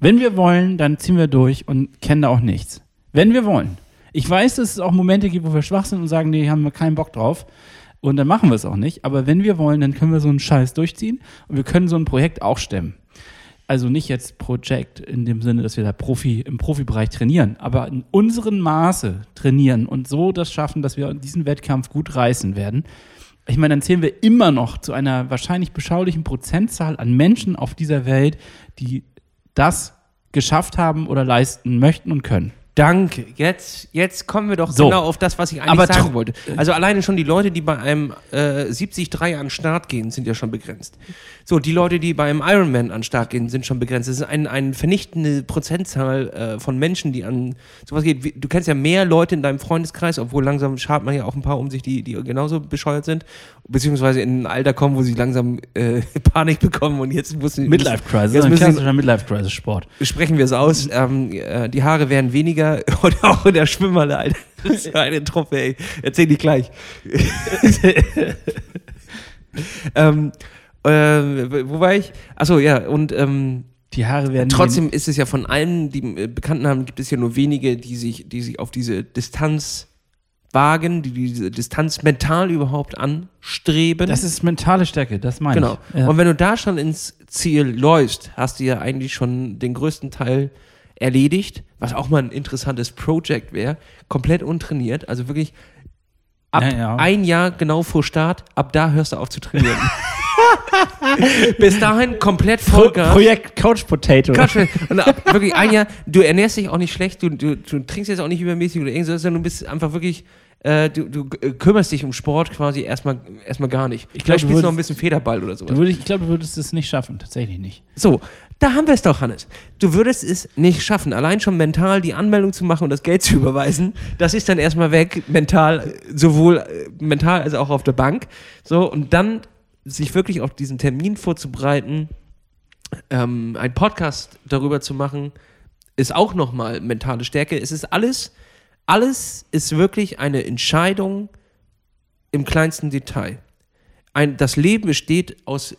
Wenn wir wollen, dann ziehen wir durch und kennen da auch nichts. Wenn wir wollen. Ich weiß, dass es auch Momente gibt, wo wir schwach sind und sagen, nee, haben wir keinen Bock drauf. Und dann machen wir es auch nicht. Aber wenn wir wollen, dann können wir so einen Scheiß durchziehen und wir können so ein Projekt auch stemmen. Also nicht jetzt Projekt in dem Sinne, dass wir da Profi im Profibereich trainieren, aber in unserem Maße trainieren und so das schaffen, dass wir diesen Wettkampf gut reißen werden. Ich meine, dann zählen wir immer noch zu einer wahrscheinlich beschaulichen Prozentzahl an Menschen auf dieser Welt, die das geschafft haben oder leisten möchten und können. Danke. Jetzt, jetzt kommen wir doch So. genau auf das, was ich eigentlich Aber sagen wollte. Also alleine schon die Leute, die bei einem äh, 73 an den Start gehen, sind ja schon begrenzt. So, die Leute, die beim Ironman an Start gehen, sind schon begrenzt. Es ist ein, eine vernichtende Prozentzahl äh, von Menschen, die an sowas geht. Du kennst ja mehr Leute in deinem Freundeskreis, obwohl langsam schart man ja auch ein paar um sich, die, die genauso bescheuert sind, beziehungsweise in ein Alter kommen, wo sie langsam äh, Panik bekommen und jetzt müssen Midlife-Crisis, Jetzt ein müssen- klassischer Midlife-Crisis-Sport. Sprechen wir es aus. Ähm, äh, die Haare werden weniger und auch in der Schwimmhalle, Alter. Das ist ja eine Truppe, ey. Erzähl ich gleich. ähm, äh, wo war ich? Achso, ja, und ähm, Die Haare werden trotzdem ist es ja von allen, die äh, Bekannten haben, gibt es ja nur wenige, die sich, die sich auf diese Distanz wagen, die diese Distanz mental überhaupt anstreben. Das ist mentale Stärke, das meine Genau. ich. Ja. Und wenn du da schon ins Ziel läufst, hast du ja eigentlich schon den größten Teil erledigt, was auch mal ein interessantes Projekt wäre. Komplett untrainiert, also wirklich ab Ja, ja. ein Jahr genau vor Start, ab da hörst du auf zu trainieren. Bis dahin komplett Vollgas. Projekt Couch Potato. Quatsch, und ab, wirklich ein Jahr, du ernährst dich auch nicht schlecht, du, du, du trinkst jetzt auch nicht übermäßig oder irgendwas, sondern du bist einfach wirklich, äh, du, du äh, kümmerst dich um Sport quasi erstmal, erstmal gar nicht. Ich glaub, Vielleicht du spielst du noch ein bisschen Federball oder sowas. Würd, ich glaube, du würdest es nicht schaffen, tatsächlich nicht. So, Da haben wir es doch, Hannes. Du würdest es nicht schaffen, allein schon mental die Anmeldung zu machen und das Geld zu überweisen. Das ist dann erstmal weg, mental, sowohl äh, mental als auch auf der Bank. So, und dann sich wirklich auf diesen Termin vorzubereiten, ähm, einen Podcast darüber zu machen, ist auch nochmal mentale Stärke. Es ist alles, alles ist wirklich eine Entscheidung im kleinsten Detail. Ein, das Leben besteht aus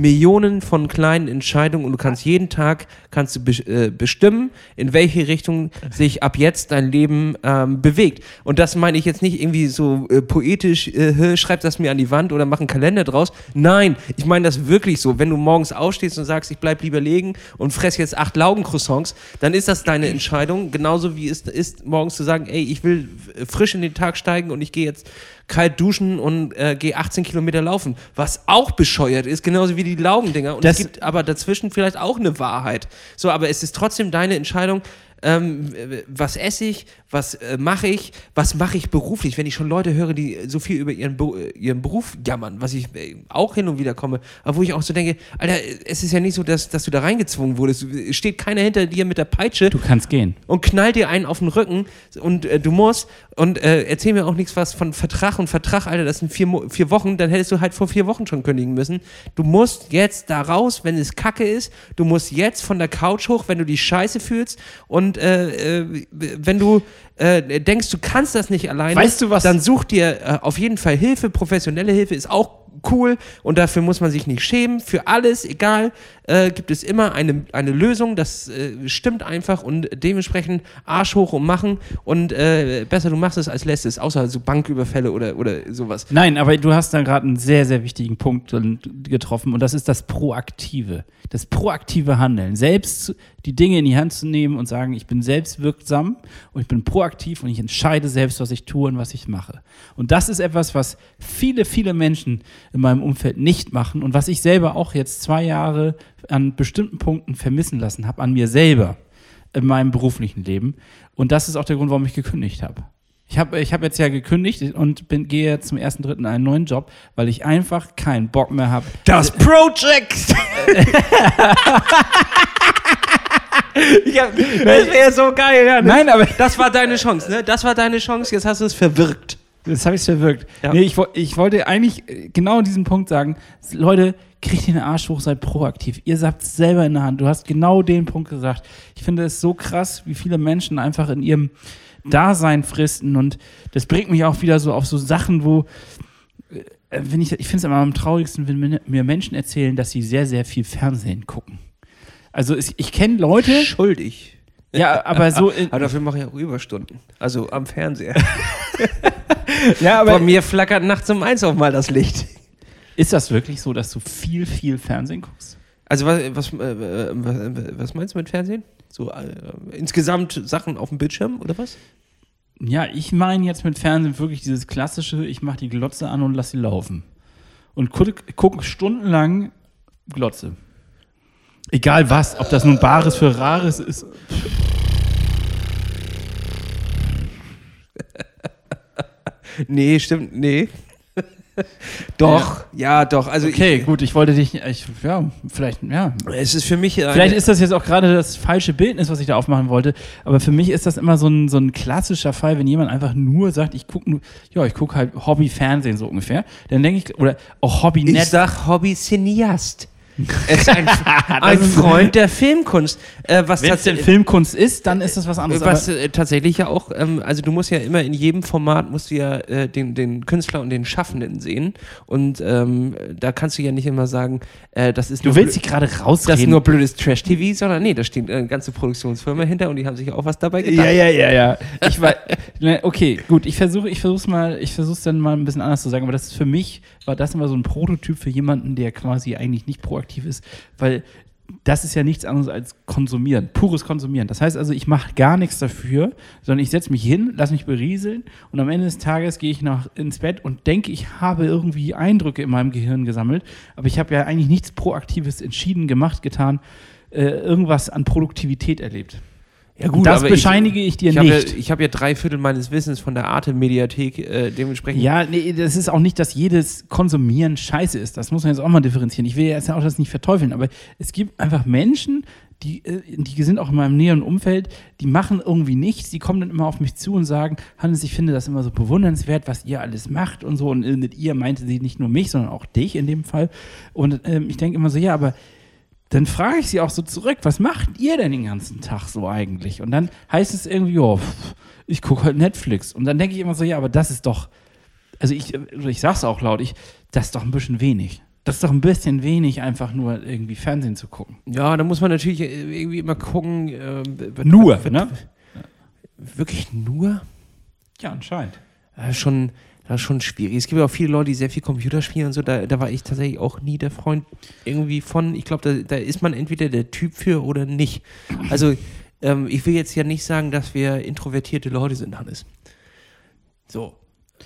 Millionen von kleinen Entscheidungen und du kannst jeden Tag kannst du be äh, bestimmen, in welche Richtung sich ab jetzt dein Leben ähm, bewegt. Und das meine ich jetzt nicht irgendwie so äh, poetisch, äh, schreib das mir an die Wand oder mach einen Kalender draus. Nein, ich meine das wirklich so. Wenn du morgens aufstehst und sagst, ich bleib lieber liegen und fress jetzt acht Laugencroissants, dann ist das deine Entscheidung. Genauso wie es ist, morgens zu sagen, ey, ich will frisch in den Tag steigen und ich gehe jetzt kalt duschen und äh, gehe 18 Kilometer laufen. Was auch bescheuert ist, genauso wie die Laugendinger. Und Das- es gibt aber dazwischen vielleicht auch eine Wahrheit. So, aber es ist trotzdem deine Entscheidung. Ähm, was esse ich, was äh, mache ich, was mache ich beruflich, wenn ich schon Leute höre, die so viel über ihren, ihren Beruf jammern, was ich äh, auch hin und wieder komme, aber wo ich auch so denke, Alter, es ist ja nicht so, dass, dass du da reingezwungen wurdest, es steht keiner hinter dir mit der Peitsche Du kannst gehen. und knallt dir einen auf den Rücken und äh, du musst. Und äh, erzähl mir auch nichts was von Vertrag und Vertrag, Alter, das sind vier, Mo vier Wochen, dann hättest du halt vor vier Wochen schon kündigen müssen. Du musst jetzt da raus, wenn es Kacke ist, du musst jetzt von der Couch hoch, wenn du dich scheiße fühlst. Und äh, äh, wenn du äh, denkst, du kannst das nicht alleine, Weißt du was- dann such dir äh, auf jeden Fall Hilfe, professionelle Hilfe ist auch cool und dafür muss man sich nicht schämen. Für alles, egal, äh, gibt es immer eine, eine Lösung. Das äh, stimmt einfach und dementsprechend Arsch hoch und machen und äh, besser du machst es als lässt es, außer so Banküberfälle oder, oder sowas. Nein, aber du hast da gerade einen sehr, sehr wichtigen Punkt getroffen und das ist das Proaktive. Das proaktive Handeln. Selbst die Dinge in die Hand zu nehmen und sagen, ich bin selbstwirksam und ich bin proaktiv und ich entscheide selbst, was ich tue und was ich mache. Und das ist etwas, was viele, viele Menschen in meinem Umfeld nicht machen und was ich selber auch jetzt zwei Jahre an bestimmten Punkten vermissen lassen habe, an mir selber in meinem beruflichen Leben. Und das ist auch der Grund, warum ich gekündigt habe. Ich habe ich hab jetzt ja gekündigt und bin, gehe jetzt zum ersten Dritten in einen neuen Job, weil ich einfach keinen Bock mehr habe. Das Project! ja, das wäre so geil, ja. ne? Nein, aber Das war deine Chance, ne? Das war deine Chance, jetzt hast du es verwirkt. Das habe ich verwirkt. Ja. Nee, ich, ich wollte eigentlich äh, genau an diesem Punkt sagen, Leute, kriegt den Arsch hoch, seid proaktiv. Ihr habt es selber in der Hand. Du hast genau den Punkt gesagt. Ich finde es so krass, wie viele Menschen einfach in ihrem Dasein fristen und das bringt mich auch wieder so auf so Sachen, wo äh, wenn ich, ich finde es immer am traurigsten, wenn mir- Menschen erzählen, dass sie sehr, sehr viel Fernsehen gucken. Also es, ich kenne Leute, Schuldig. Ja, aber so, in, Aber dafür mache ich auch Überstunden. Also am Fernseher. ja, Bei mir flackert nachts um eins auch mal das Licht. ist das wirklich so, dass du viel, viel Fernsehen guckst? Also was, was, äh, was, was meinst du mit Fernsehen? So äh, insgesamt Sachen auf dem Bildschirm oder was? Ja, ich meine jetzt mit Fernsehen wirklich dieses klassische, ich mache die Glotze an und lass sie laufen. Und gucke guck stundenlang Glotze. Egal was, ob das nun Bares für Rares ist. Nee, stimmt, nee. doch, ja. doch. Also Okay, gut, ich wollte dich, ich, ja, vielleicht, ja. ich, es ist für mich eine, Vielleicht ist das jetzt auch gerade das falsche Bildnis, was ich da aufmachen wollte, aber für mich ist das immer so ein, so ein klassischer Fall, wenn jemand einfach nur sagt, ich gucke nur, ja, ich gucke halt Hobby-Fernsehen so ungefähr, dann denke ich, oder auch ich Hobby-Net. sag Hobby-Cineast. Ein, ein Freund der Filmkunst. Äh, was Wenn es denn Filmkunst ist, dann ist das was anderes. Was äh, tatsächlich ja auch, ähm, also du musst ja immer in jedem Format musst du ja äh, den, den Künstler und den Schaffenden sehen. Und ähm, da kannst du ja nicht immer sagen, äh, das ist Du nur willst dich gerade das ist rausreden. nur blödes Trash-TV, sondern nee, da steht eine ganze Produktionsfirma hinter und die haben sich auch was dabei gedacht. ja, ja, ja, ja. Ich war, ne, okay, gut. Ich versuche, ich versuche mal, ich versuche es dann mal ein bisschen anders zu sagen. Aber das ist für mich war das immer so ein Prototyp für jemanden, der quasi eigentlich nicht proaktiv ist, weil das ist ja nichts anderes als konsumieren, pures Konsumieren. Das heißt also, ich mache gar nichts dafür, sondern ich setze mich hin, lasse mich berieseln und am Ende des Tages gehe ich nach ins Bett und denke, ich habe irgendwie Eindrücke in meinem Gehirn gesammelt, aber ich habe ja eigentlich nichts Proaktives entschieden, gemacht, getan, äh, irgendwas an Produktivität erlebt. Ja gut, das bescheinige ich, dir ich habe ja, nicht. ich habe ja drei Viertel meines Wissens von der Arte-Mediathek, äh, dementsprechend. Ja, nee, das ist auch nicht, dass jedes Konsumieren scheiße ist. Das muss man jetzt auch mal differenzieren. Ich will jetzt ja auch das nicht verteufeln, aber es gibt einfach Menschen, die, äh, die sind auch in meinem näheren Umfeld, die machen irgendwie nichts, die kommen dann immer auf mich zu und sagen, Hannes, ich finde das immer so bewundernswert, was ihr alles macht und so. Und äh, mit ihr meinte sie nicht nur mich, sondern auch dich in dem Fall. Und ähm, ich denke immer so, ja, aber dann frage ich sie auch so zurück, was macht ihr denn den ganzen Tag so eigentlich? Und dann heißt es irgendwie, pff, ich gucke halt Netflix. Und dann denke ich immer so, ja, aber das ist doch, also ich, ich sag's auch laut, ich, das ist doch ein bisschen wenig. Das ist doch ein bisschen wenig, einfach nur irgendwie Fernsehen zu gucken. Ja, da muss man natürlich äh, irgendwie immer gucken. wird- Nur, ne? Wirklich nur? Ja, anscheinend. Ist schon, das ist schon schwierig. Es gibt ja auch viele Leute, die sehr viel Computer spielen und so. Da, da war ich tatsächlich auch nie der Freund irgendwie von. Ich glaube, da, da ist man entweder der Typ für oder nicht. Also, ähm, ich will jetzt ja nicht sagen, dass wir introvertierte Leute sind, Hannes. So.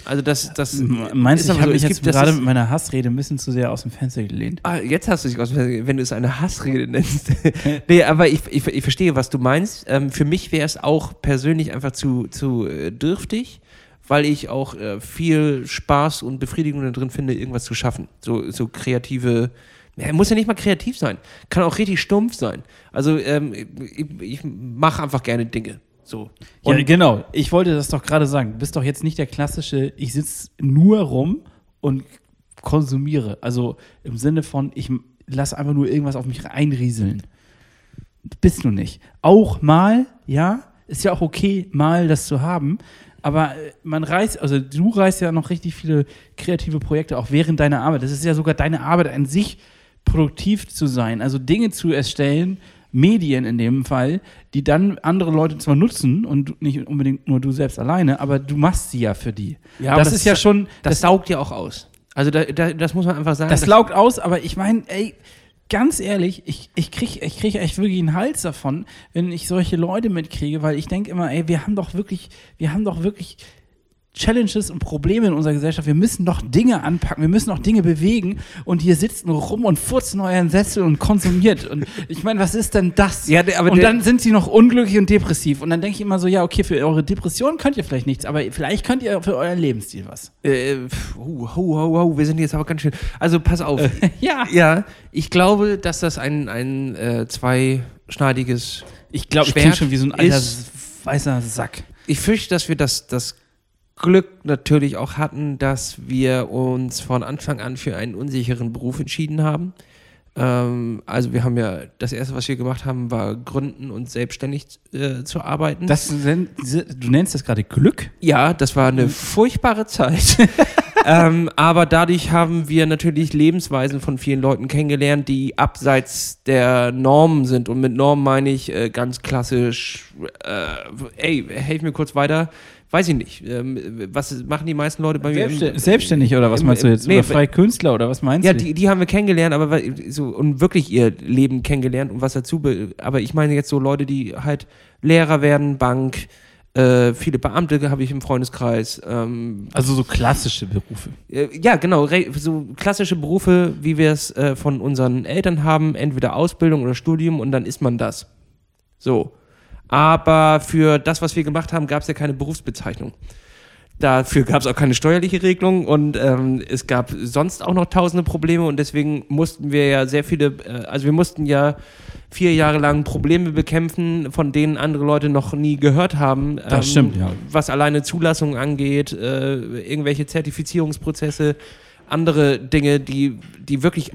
Also, das. das Meinst ist du, ich habe mich jetzt gibt- gerade mit meiner Hassrede ein bisschen zu sehr aus dem Fenster gelehnt? Ah, jetzt hast du dich aus, wenn du es eine Hassrede nennst. nee, aber ich, ich, ich verstehe, was du meinst. Ähm, für mich wäre es auch persönlich einfach zu, zu äh, dürftig, weil ich auch äh, viel Spaß und Befriedigung darin finde, irgendwas zu schaffen. So, so kreative. Ja, muss ja nicht mal kreativ sein. Kann auch richtig stumpf sein. Also ähm, ich, ich mache einfach gerne Dinge. So. Ja, Und genau. Ich wollte das doch gerade sagen. Du bist doch jetzt nicht der klassische, ich sitze nur rum und konsumiere. Also im Sinne von, ich lasse einfach nur irgendwas auf mich einrieseln. Bist du nicht. Auch mal, ja, ist ja auch okay, mal das zu haben. Aber äh, man reißt, also du reißt ja noch richtig viele kreative Projekte auch während deiner Arbeit. Das ist ja sogar deine Arbeit an sich, produktiv zu sein, also Dinge zu erstellen, Medien in dem Fall, die dann andere Leute zwar nutzen und nicht unbedingt nur du selbst alleine, aber du machst sie ja für die. Ja, das, das ist ja schon, das saugt ja auch aus. Also da, da, das muss man einfach sagen. das laugt aus, aber ich meine, ey, ganz ehrlich, ich, ich kriege ich krieg echt wirklich einen Hals davon, wenn ich solche Leute mitkriege, weil ich denke immer, ey, wir haben doch wirklich, wir haben doch wirklich Challenges und Probleme in unserer Gesellschaft. Wir müssen doch Dinge anpacken, wir müssen doch Dinge bewegen und hier sitzt nur rum und furzt in euren Sessel und konsumiert. Und ich meine, was ist denn das? Ja, aber und dann sind sie noch unglücklich und depressiv. Und dann denke ich immer so, ja, okay, für eure Depression könnt ihr vielleicht nichts, aber vielleicht könnt ihr für euren Lebensstil was. Äh, hu, hu, hu, hu, wir sind jetzt aber ganz schön. Also pass auf. Ja. Ja, ich glaube, dass das ein, ein äh, zweischneidiges. Ich glaube, ich klinge schon wie so ein alter weißer Sack. Ich fürchte, dass wir das, das Glück natürlich auch hatten, dass wir uns von Anfang an für einen unsicheren Beruf entschieden haben. Ähm, also wir haben ja, das erste, was wir gemacht haben, war gründen und selbstständig äh, zu arbeiten. Das, du nennst das gerade Glück? Ja, das war eine furchtbare Zeit. ähm, aber dadurch haben wir natürlich Lebensweisen von vielen Leuten kennengelernt, die abseits der Normen sind. Und mit Normen meine ich äh, ganz klassisch, äh, ey, helf mir kurz weiter. Weiß ich nicht. Ähm, was machen die meisten Leute bei mir? im- Selbstständig oder was im- meinst du jetzt? nee, oder freie Künstler oder was meinst ja, du? die, die haben wir kennengelernt, aber so und wirklich ihr Leben kennengelernt und was dazu. be- Aber ich meine jetzt so Leute, die halt Lehrer werden, Bank, äh, viele Beamte habe ich im Freundeskreis. Ähm, also so klassische Berufe. äh, ja, genau, so klassische Berufe, wie wir es äh, von unseren Eltern haben, entweder Ausbildung oder Studium und dann ist man das. So. Aber für das, was wir gemacht haben, gab es ja keine Berufsbezeichnung. Dafür gab es auch keine steuerliche Regelung und ähm, es gab sonst auch noch tausende Probleme und deswegen mussten wir ja sehr viele, äh, also wir mussten ja vier Jahre lang Probleme bekämpfen, von denen andere Leute noch nie gehört haben. ähm, Das stimmt, ja. Was alleine Zulassung angeht, äh, irgendwelche Zertifizierungsprozesse, andere Dinge, die, die wirklich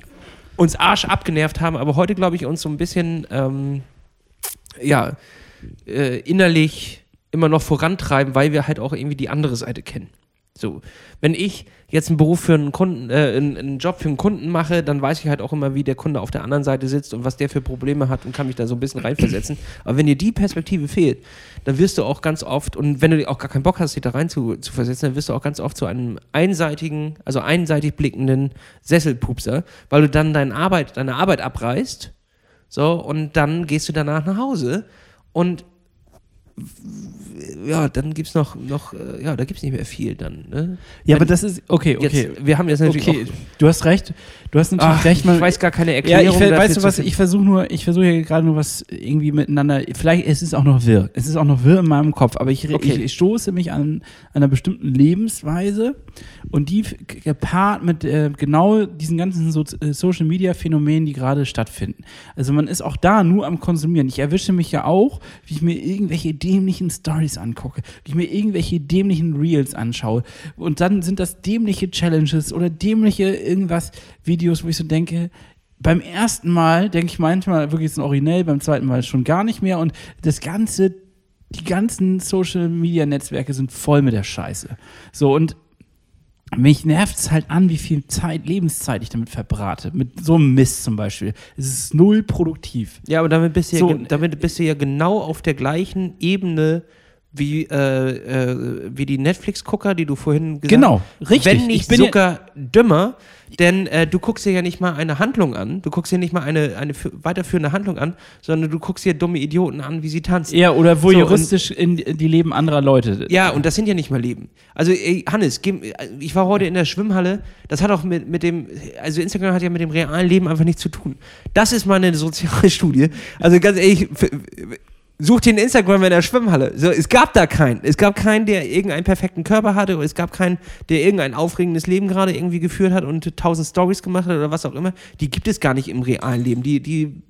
uns Arsch abgenervt haben, aber heute glaube ich uns so ein bisschen, ähm, ja, äh, innerlich immer noch vorantreiben, weil wir halt auch irgendwie die andere Seite kennen. So, wenn ich jetzt einen Beruf für einen Kunden, äh, einen, einen Job für einen Kunden mache, dann weiß ich halt auch immer, wie der Kunde auf der anderen Seite sitzt und was der für Probleme hat und kann mich da so ein bisschen reinversetzen. Aber wenn dir die Perspektive fehlt, dann wirst du auch ganz oft, und wenn du auch gar keinen Bock hast, dich da rein zu, zu versetzen, dann wirst du auch ganz oft zu einem einseitigen, also einseitig blickenden Sesselpupser, weil du dann deine Arbeit, deine Arbeit abreißt, so, und dann gehst du danach nach Hause und ja, dann gibt's noch, noch äh, ja, da gibt's nicht mehr viel dann. Ne? Ja, aber das ist, okay, okay. Jetzt, wir haben jetzt natürlich okay, du hast recht. Du hast natürlich Ach, recht. ich weiß gar keine Ja, Erklärung. ich, ver- dafür weißt du was, ich versuche nur, ich versuche hier gerade nur was irgendwie miteinander, vielleicht, es ist auch noch wirr, es ist auch noch wirr in meinem Kopf, aber ich, Okay. ich, ich stoße mich an einer bestimmten Lebensweise und die gepaart mit äh, genau diesen ganzen so äh, Social Media Phänomenen, die gerade stattfinden. Also man ist auch da nur am Konsumieren. Ich erwische mich ja auch, wie ich mir irgendwelche dämlichen Stories angucke, ich mir irgendwelche dämlichen Reels anschaue und dann sind das dämliche Challenges oder dämliche irgendwas Videos, wo ich so denke, beim ersten Mal denke ich manchmal wirklich ein originell, beim zweiten Mal schon gar nicht mehr und das ganze die ganzen Social Media Netzwerke sind voll mit der Scheiße. So und mich nervt es halt an, wie viel Zeit, Lebenszeit ich damit verbrate. Mit so einem Mist zum Beispiel. Es ist null produktiv. Ja, aber damit bist, du So, ja, damit bist du ja genau auf der gleichen Ebene wie, äh, äh, wie die Netflix-Gucker, die du vorhin gesagt Genau, richtig. Wenn nicht Ich bin ja- sogar dümmer, denn äh, du guckst dir ja nicht mal eine Handlung an, du guckst dir nicht mal eine, eine fü- weiterführende Handlung an, sondern du guckst dir dumme Idioten an, wie sie tanzen. Ja, oder So, voyeuristisch in die Leben anderer Leute. Ja, und das sind ja nicht mal Leben. Also, ey, Hannes, geh, ich war heute in der Schwimmhalle. Das hat auch mit, mit dem, also Instagram hat ja mit dem realen Leben einfach nichts zu tun. Das ist mal eine soziale Studie. Also ganz ehrlich, such dir einen Instagram in der Schwimmhalle. So, es gab da keinen. Es gab keinen, der irgendeinen perfekten Körper hatte. Und es gab keinen, der irgendein aufregendes Leben gerade irgendwie geführt hat und tausend Stories gemacht hat oder was auch immer. Die gibt es gar nicht im realen Leben. Die, die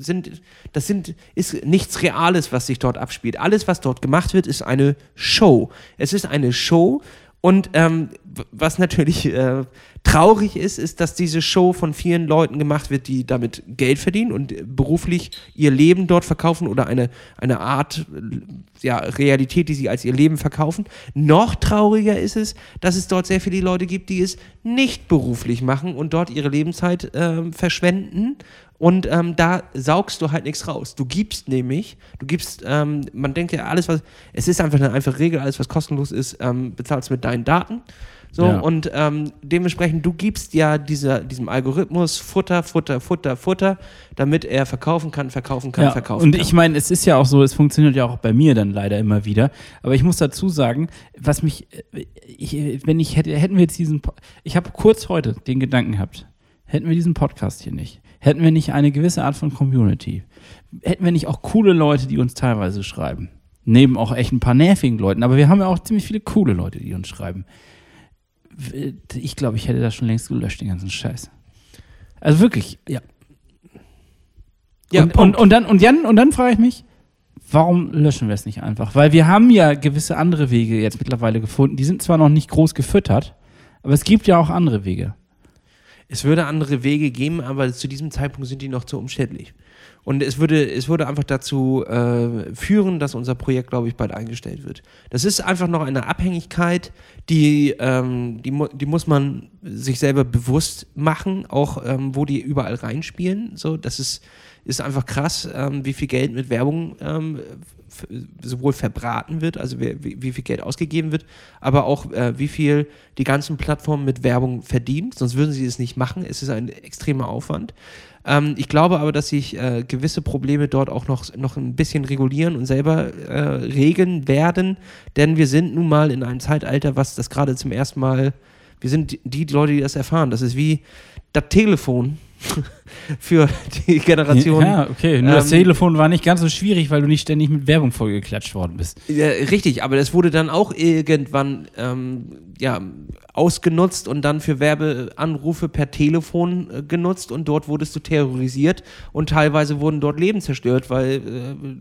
sind, das sind, ist nichts Reales, was sich dort abspielt. Alles, was dort gemacht wird, ist eine Show. Es ist eine Show und ähm, was natürlich äh, traurig ist, ist, dass diese Show von vielen Leuten gemacht wird, die damit Geld verdienen und äh, beruflich ihr Leben dort verkaufen oder eine, eine Art äh, ja, Realität, die sie als ihr Leben verkaufen. Noch trauriger ist es, dass es dort sehr viele Leute gibt, die es nicht beruflich machen und dort ihre Lebenszeit ähm, verschwenden. Und ähm, da saugst du halt nichts raus. Du gibst nämlich, du gibst, ähm, man denkt ja, alles, was, es ist einfach eine einfache Regel, alles, was kostenlos ist, ähm, bezahlst mit deinen Daten. So, Ja. und ähm, dementsprechend, du gibst ja dieser, diesem Algorithmus Futter, Futter, Futter, Futter, damit er verkaufen kann, verkaufen kann, Ja, verkaufen und kann. ich meine, es ist ja auch so, es funktioniert ja auch bei mir dann leider immer wieder. Aber ich muss dazu sagen, was mich, äh, ich, wenn ich hätte, hätten wir jetzt diesen, ich habe kurz heute den Gedanken gehabt, hätten wir diesen Podcast hier nicht, hätten wir nicht eine gewisse Art von Community, hätten wir nicht auch coole Leute, die uns teilweise schreiben, neben auch echt ein paar nervigen Leuten, aber wir haben ja auch ziemlich viele coole Leute, die uns schreiben. Ich glaube, ich hätte das schon längst gelöscht, den ganzen Scheiß. Also wirklich, ja. Ja, und, und, und dann, und dann, und dann frage ich mich, warum löschen wir es nicht einfach? Weil wir haben ja gewisse andere Wege jetzt mittlerweile gefunden. Die sind zwar noch nicht groß gefüttert, aber es gibt ja auch andere Wege. Es würde andere Wege geben, aber zu diesem Zeitpunkt sind die noch zu umständlich. Und es würde, es würde einfach dazu äh, führen, dass unser Projekt, glaube ich, bald eingestellt wird. Das ist einfach noch eine Abhängigkeit, die, ähm, die, die muss man sich selber bewusst machen, auch ähm, wo die überall reinspielen. So, das ist, ist einfach krass, ähm, wie viel Geld mit Werbung ähm, sowohl verbraten wird, also wie, wie viel Geld ausgegeben wird, aber auch äh, wie viel die ganzen Plattformen mit Werbung verdienen. Sonst würden sie es nicht machen. Es ist ein extremer Aufwand. Ähm, ich glaube aber, dass sich äh, gewisse Probleme dort auch noch, noch ein bisschen regulieren und selber äh, regeln werden, denn wir sind nun mal in einem Zeitalter, was das gerade zum ersten Mal, wir sind die Leute, die das erfahren. Das ist wie das Telefon für die Generation. Ja, okay. Nur das Ähm, Telefon war nicht ganz so schwierig, weil du nicht ständig mit Werbung vollgeklatscht worden bist. Ja, richtig, aber das wurde dann auch irgendwann ähm, ja, ausgenutzt und dann für Werbeanrufe per Telefon äh, genutzt und dort wurdest du terrorisiert und teilweise wurden dort Leben zerstört, weil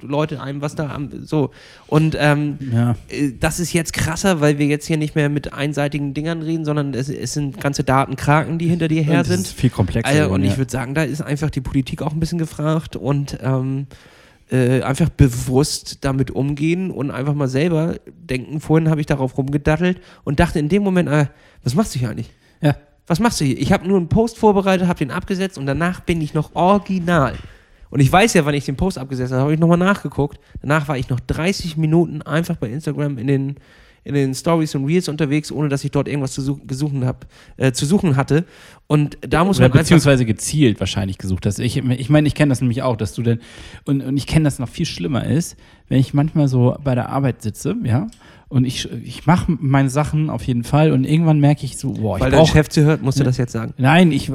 äh, Leute einem was da am, so und ähm, Ja. äh, das ist jetzt krasser, weil wir jetzt hier nicht mehr mit einseitigen Dingern reden, sondern es, es sind ganze Datenkraken, die hinter dir her Das sind. ist viel komplexer. Also, und ich würde sagen, da ist einfach die Politik auch ein bisschen gefragt und ähm, äh, einfach bewusst damit umgehen und einfach mal selber denken. Vorhin habe ich darauf rumgedattelt und dachte in dem Moment, äh, was machst du hier eigentlich? ja. Was machst du hier? Ich habe nur einen Post vorbereitet, habe den abgesetzt und danach bin ich noch original. Und ich weiß ja, wann ich den Post abgesetzt habe, habe ich nochmal nachgeguckt. Danach war ich noch 30 Minuten einfach bei Instagram in den, in den Stories und Reels unterwegs, ohne dass ich dort irgendwas zu, such gesuchen hab, äh, zu suchen hatte. Und da muss Oder man beziehungsweise gezielt wahrscheinlich gesucht hast. Ich meine, ich, mein, ich kenne das nämlich auch, dass du denn, und, und ich kenne das noch viel schlimmer ist, wenn ich manchmal so bei der Arbeit sitze, ja, und ich, ich mache meine Sachen auf jeden Fall und irgendwann merke ich so, boah, ich weil dein. Chef zuhört, musst du das jetzt sagen. Nein, ich,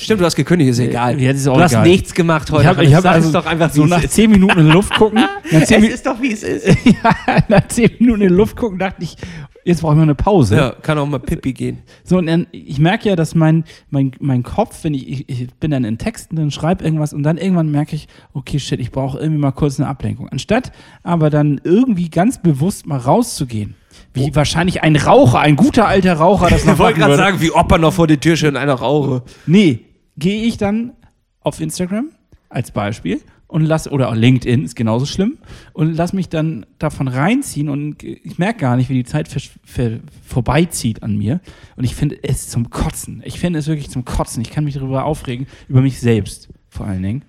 Stimmt, du hast gekündigt, ist egal. Ja, ist du hast egal. nichts gemacht heute. Ich habe hab also doch einfach, so nach zehn Minuten in die Luft gucken. Nach zehn, Es Mi- ist doch, wie es ist. ja, nach zehn Minuten in die Luft gucken dachte ich, jetzt brauche ich mal eine Pause. Ja, kann auch mal Pippi gehen. So, und dann, ich merke ja, dass mein, mein, mein Kopf, wenn ich, ich, bin dann in Texten, dann schreibe irgendwas und dann irgendwann merke ich, okay, shit, ich brauche irgendwie mal kurz eine Ablenkung. Anstatt aber dann irgendwie ganz bewusst mal rauszugehen. Wie wahrscheinlich ein Raucher, ein guter alter Raucher das noch Ich wollte gerade sagen, wie Opa noch vor die Tür steht und einer rauche. Nee, gehe ich dann auf Instagram als Beispiel und lass oder LinkedIn ist genauso schlimm und lass mich dann davon reinziehen und ich merke gar nicht, wie die Zeit versch- ver vorbeizieht an mir und ich finde es zum Kotzen. Ich finde es wirklich zum Kotzen. Ich kann mich darüber aufregen über mich selbst vor allen Dingen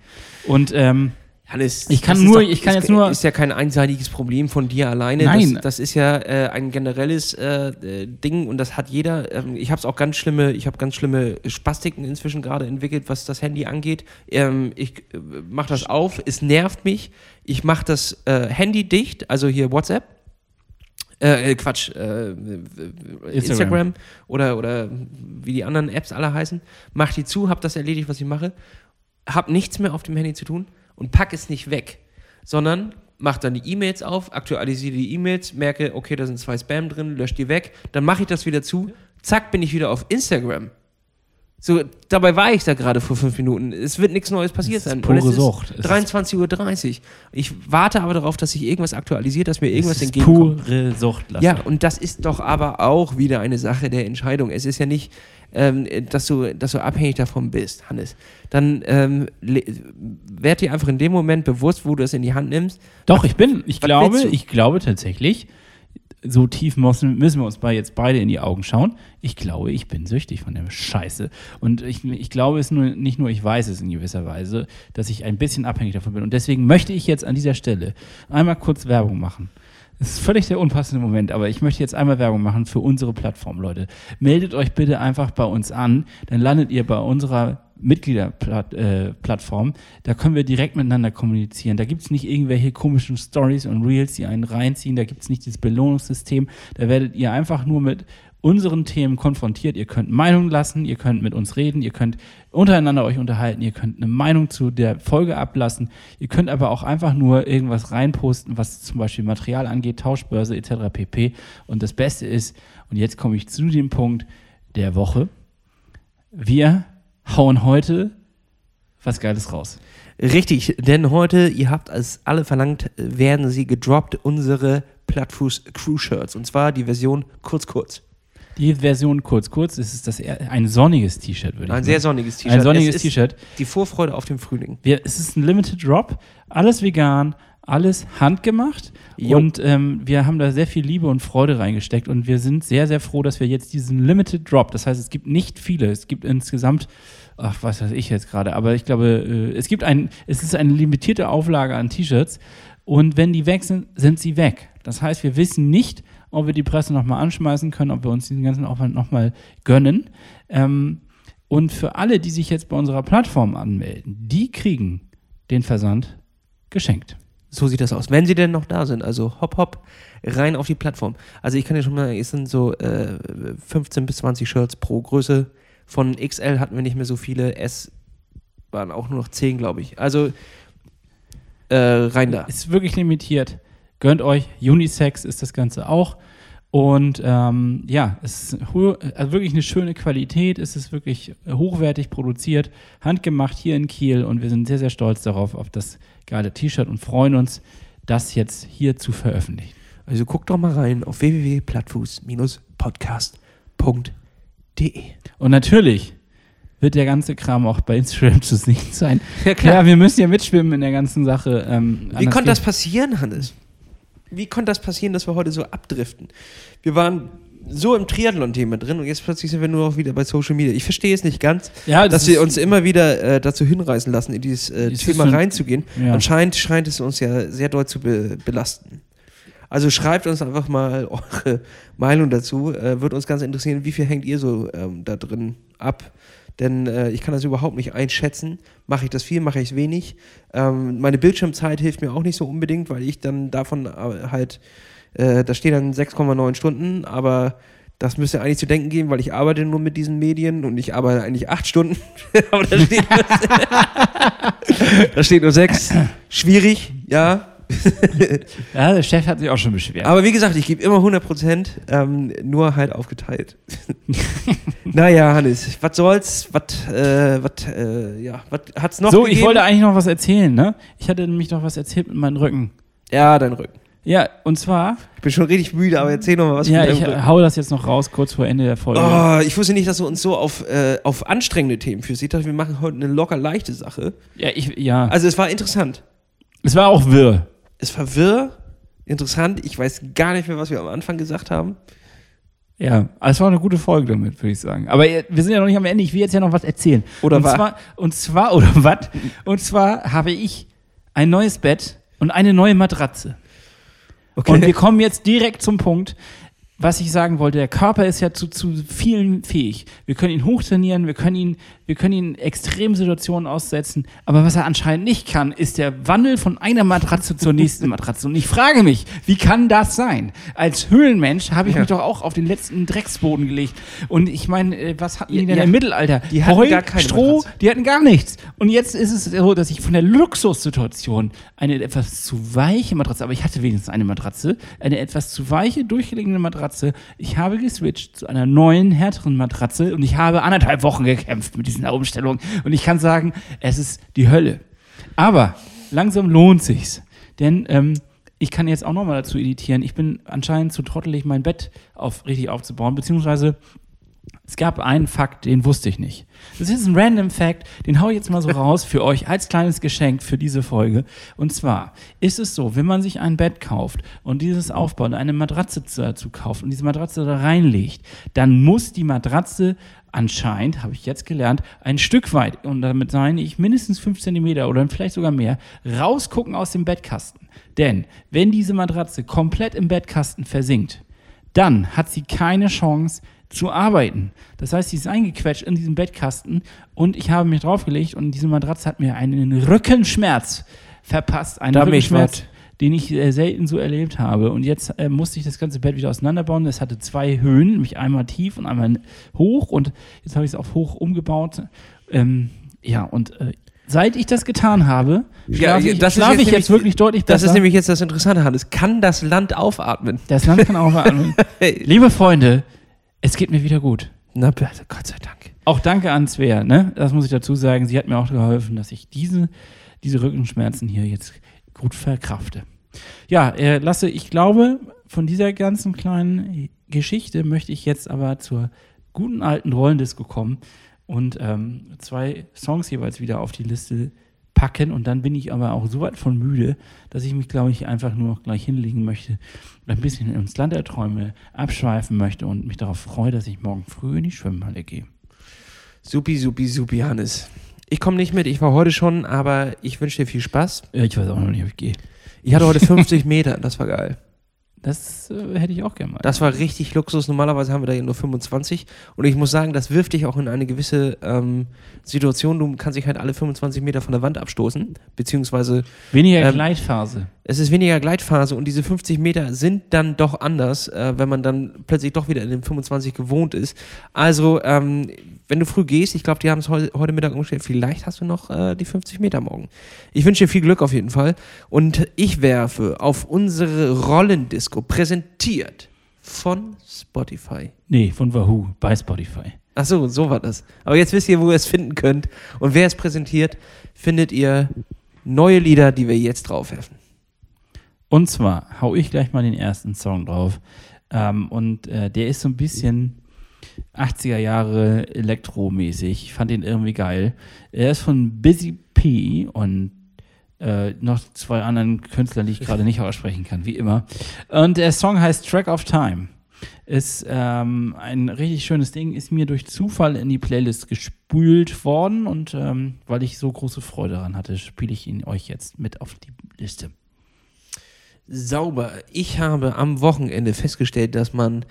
und ähm, Hannes, Ich kann das nur- ist ich kann ist, jetzt nur- Ist ja kein einseitiges Problem von dir alleine. Nein. Das, das ist ja äh, ein generelles äh, äh, Ding und das hat jeder. Ähm, ich habe es auch ganz schlimme, ich habe ganz schlimme Spastiken inzwischen gerade entwickelt, was das Handy angeht. Ähm, ich äh, mache das auf, es nervt mich. Ich mache das äh, Handy dicht, also hier WhatsApp. Äh, äh, Quatsch, äh, Instagram. oder, oder wie die anderen Apps alle heißen, mach die zu, hab das erledigt, was ich mache, hab nichts mehr auf dem Handy zu tun und pack es nicht weg, sondern mach dann die E-Mails auf, aktualisiere die E-Mails, merke, okay, da sind zwei Spam drin, lösche die weg, dann mache ich das wieder zu, zack, bin ich wieder auf Instagram. So, dabei war ich da gerade vor fünf Minuten. Es wird nichts Neues passiert sein. pure und es Sucht. ist Es ist- 23.30 Uhr. Ich warte aber darauf, dass sich irgendwas aktualisiert, dass mir irgendwas es ist entgegenkommt. pure Sucht. Lasse. Ja, und das ist doch aber auch wieder eine Sache der Entscheidung. Es ist ja nicht, ähm, dass, du, dass du abhängig davon bist, Hannes. Dann ähm, werd dir einfach in dem Moment bewusst, wo du es in die Hand nimmst. Doch, ich bin, ich glaube, ich glaube tatsächlich, so tief müssen, müssen wir uns bei jetzt beide in die Augen schauen. Ich glaube, ich bin süchtig von der Scheiße. Und ich, ich glaube es nur, nicht nur, ich weiß es in gewisser Weise, dass ich ein bisschen abhängig davon bin. Und deswegen möchte ich jetzt an dieser Stelle einmal kurz Werbung machen. Das ist völlig der unpassende Moment, aber ich möchte jetzt einmal Werbung machen für unsere Plattform, Leute. Meldet euch bitte einfach bei uns an, dann landet ihr bei unserer Mitgliederplattform. Äh, da können wir direkt miteinander kommunizieren. Da gibt es nicht irgendwelche komischen Stories und Reels, die einen reinziehen. Da gibt es nicht dieses Belohnungssystem. Da werdet ihr einfach nur mit unseren Themen konfrontiert. Ihr könnt Meinungen lassen, ihr könnt mit uns reden, ihr könnt untereinander euch unterhalten, ihr könnt eine Meinung zu der Folge ablassen. Ihr könnt aber auch einfach nur irgendwas reinposten, was zum Beispiel Material angeht, Tauschbörse etc. pp. Und das Beste ist, und jetzt komme ich zu dem Punkt der Woche, wir hauen heute was Geiles raus. Richtig, denn heute, ihr habt es alle verlangt, werden sie gedroppt, unsere Plattfuß Crew Shirts. Und zwar die Version kurz kurz. Die Version kurz, kurz, es ist das eher ein sonniges T-Shirt, würde ich Ein sagen. sehr sonniges T-Shirt. Ein sonniges Es T-Shirt. Die Vorfreude auf den Frühling. Wir, es ist ein Limited Drop, alles vegan, alles handgemacht Jo. und ähm, wir haben da sehr viel Liebe und Freude reingesteckt und wir sind sehr, sehr froh, dass wir jetzt diesen Limited Drop, das heißt, es gibt nicht viele, es gibt insgesamt, ach, was weiß ich jetzt gerade, aber ich glaube, äh, es gibt ein, es ist eine limitierte Auflage an T-Shirts und wenn die weg sind, sind sie weg. Das heißt, wir wissen nicht, ob wir die Presse nochmal anschmeißen können, ob wir uns diesen ganzen Aufwand nochmal gönnen. Ähm, und für alle, die sich jetzt bei unserer Plattform anmelden, die kriegen den Versand geschenkt. So sieht das aus. Wenn sie denn noch da sind, also hopp, hopp, rein auf die Plattform. Also ich kann dir schon mal, es sind so äh, 15 bis 20 Shirts pro Größe. Von XL hatten wir nicht mehr so viele, S waren auch nur noch 10, glaube ich. Also äh, rein da. Ist wirklich limitiert. Gönnt euch. Unisex ist das Ganze auch. Und ähm, ja, es ist also wirklich eine schöne Qualität. Es ist wirklich hochwertig produziert, handgemacht hier in Kiel. Und wir sind sehr, sehr stolz darauf, auf das geile T-Shirt und freuen uns, das jetzt hier zu veröffentlichen. Also guckt doch mal rein auf www.plattfuß-podcast.de. Und natürlich wird der ganze Kram auch bei Instagram zu sehen sein. Ja, Klar, wir müssen ja mitschwimmen in der ganzen Sache. Ähm, Wie konnte das passieren, Hannes? Wie konnte das passieren, dass wir heute so abdriften? Wir waren so im Triathlon-Thema drin und jetzt plötzlich sind wir nur noch wieder bei Social Media. Ich verstehe es nicht ganz, Ja, das dass wir uns immer wieder äh, dazu hinreißen lassen, in dieses äh, Thema ein- reinzugehen. Ja. Anscheinend scheint es uns ja sehr doll zu be belasten. Also schreibt uns einfach mal eure Meinung dazu. Äh, Würde uns ganz interessieren, wie viel hängt ihr so ähm, da drin ab? Denn äh, ich kann das überhaupt nicht einschätzen. Mache ich das viel, mache ich es wenig. Ähm, meine Bildschirmzeit hilft mir auch nicht so unbedingt, weil ich dann davon äh, halt, äh, da steht dann 6,9 Stunden, aber das müsste eigentlich zu denken geben, weil ich arbeite nur mit diesen Medien und ich arbeite eigentlich acht Stunden. aber da steht, da steht nur sechs. Schwierig, ja. Ja, der Chef hat sich auch schon beschwert. Aber wie gesagt, ich gebe immer 100 Prozent, ähm, nur halt aufgeteilt. naja, Hannes, was soll's? Was, äh, was, äh, ja, was hat's noch so, gegeben? ich wollte eigentlich noch was erzählen, ne? Ich hatte nämlich noch was erzählt mit meinem Rücken. Ja, dein Rücken. Ja, und zwar, Ich bin schon richtig müde, aber erzähl noch mal was ja, ich Rücken. hau das jetzt noch raus, kurz vor Ende der Folge. Oh, ich wusste nicht, dass du uns so auf, äh, auf anstrengende Themen führst. Ich dachte, wir machen heute eine locker leichte Sache. Ja, ich, ja. Also es war interessant. es war auch wirr. Es war wirr, interessant. Ich weiß gar nicht mehr, was wir am Anfang gesagt haben. Ja, es war eine gute Folge damit, würde ich sagen. Aber äh, wir sind ja noch nicht am Ende. Ich will jetzt ja noch was erzählen. Oder und wa- zwar, und zwar, oder was? Und zwar habe ich ein neues Bett und eine neue Matratze. Okay. Und wir kommen jetzt direkt zum Punkt, was ich sagen wollte. Der Körper ist ja zu, zu vielen fähig. Wir können ihn hochtrainieren, wir können ihn, wir können ihn Extremsituationen aussetzen. Aber was er anscheinend nicht kann, ist der Wandel von einer Matratze zur nächsten Matratze. Und ich frage mich, wie kann das sein? Als Höhlenmensch habe ich Ja. mich doch auch auf den letzten Drecksboden gelegt. Und ich meine, äh, was hatten die Ja, denn ja. im Mittelalter? Die hatten Heu, gar keine Stroh, Matratze. die hatten gar nichts. Und jetzt ist es so, dass ich von der Luxussituation eine etwas zu weiche Matratze, aber ich hatte wenigstens eine Matratze, eine etwas zu weiche, durchgelegene Matratze. Ich habe geswitcht zu einer neuen, härteren Matratze und ich habe anderthalb Wochen gekämpft mit dieser Umstellung. Und ich kann sagen, es ist die Hölle. Aber langsam lohnt sich's. Denn ähm, ich kann jetzt auch nochmal dazu editieren. Ich bin anscheinend zu trottelig, mein Bett auf, richtig aufzubauen, beziehungsweise es gab einen Fakt, den wusste ich nicht. Das ist ein random Fact, den hau ich jetzt mal so raus für euch als kleines Geschenk für diese Folge. Und zwar ist es so, wenn man sich ein Bett kauft und dieses aufbaut, eine Matratze dazu kauft und diese Matratze da reinlegt, dann muss die Matratze anscheinend, habe ich jetzt gelernt, ein Stück weit, und damit meine ich mindestens 5 cm oder vielleicht sogar mehr, rausgucken aus dem Bettkasten. Denn wenn diese Matratze komplett im Bettkasten versinkt, dann hat sie keine Chance zu arbeiten. Das heißt, sie ist eingequetscht in diesem Bettkasten und ich habe mich draufgelegt und diese Matratze hat mir einen Rückenschmerz verpasst. Einen Da Rückenschmerz, den ich äh, selten so erlebt habe. Und jetzt äh, musste ich das ganze Bett wieder auseinanderbauen. Es hatte zwei Höhen, nämlich einmal tief und einmal hoch. Und jetzt habe ich es auf hoch umgebaut. Ähm, ja, und äh, seit ich das getan habe, Ja, schlafe ich, das ist schlafe jetzt ich jetzt nämlich- wirklich deutlich Das besser. ist nämlich jetzt das Interessante, Hannes. Kann das Land aufatmen? das Land kann aufatmen. Liebe Freunde, es geht mir wieder gut. Na bitte, Gott sei Dank. Auch danke an Svea, ne? Das muss ich dazu sagen. Sie hat mir auch geholfen, dass ich diese, diese Rückenschmerzen hier jetzt gut verkrafte. Ja, äh, Lasse, ich glaube, von dieser ganzen kleinen Geschichte möchte ich jetzt aber zur guten alten Rollendisco kommen und ähm, zwei Songs jeweils wieder auf die Liste packen. Und dann bin ich aber auch so weit von müde, dass ich mich, glaube ich, einfach nur noch gleich hinlegen möchte und ein bisschen ins Land der Träume abschweifen möchte und mich darauf freue, dass ich morgen früh in die Schwimmhalle gehe. Supi, supi, supi, Hannes. Ich komme nicht mit, ich war heute schon, aber ich wünsche dir viel Spaß. Ja, Ich weiß auch noch nicht, ob ich gehe. Ich hatte heute 50 Meter, das war geil. Das äh, hätte ich auch gerne mal. Das war richtig Luxus. Normalerweise haben wir da ja nur 25. Und ich muss sagen, das wirft dich auch in eine gewisse ähm, Situation. Du kannst dich halt alle 25 Meter von der Wand abstoßen. Beziehungsweise Weniger ähm, Gleitphase. Es ist weniger Gleitphase und diese 50 Meter sind dann doch anders, äh, wenn man dann plötzlich doch wieder in den 25 gewohnt ist. Also, ähm, wenn du früh gehst, ich glaube, die haben es heu heute Mittag umgestellt, vielleicht hast du noch äh, die 50 Meter morgen. Ich wünsche dir viel Glück auf jeden Fall. Und ich werfe auf unsere Rollendisco, präsentiert von Spotify. Nee, von Wahoo bei Spotify. Ach so, so war das. Aber jetzt wisst ihr, wo ihr es finden könnt. Und wer es präsentiert, findet ihr neue Lieder, die wir jetzt draufwerfen. Und zwar hau ich gleich mal den ersten Song drauf. Ähm, und äh, der ist so ein bisschen 80er Jahre elektromäßig. Ich fand ihn irgendwie geil. Er ist von Busy P und äh, noch zwei anderen Künstlern, die ich gerade nicht aussprechen kann, wie immer. Und der Song heißt Track of Time. Ist ähm, ein richtig schönes Ding, ist mir durch Zufall in die Playlist gespült worden und ähm, weil ich so große Freude daran hatte, spiele ich ihn euch jetzt mit auf die Liste. Sauber. Ich habe am Wochenende festgestellt, dass man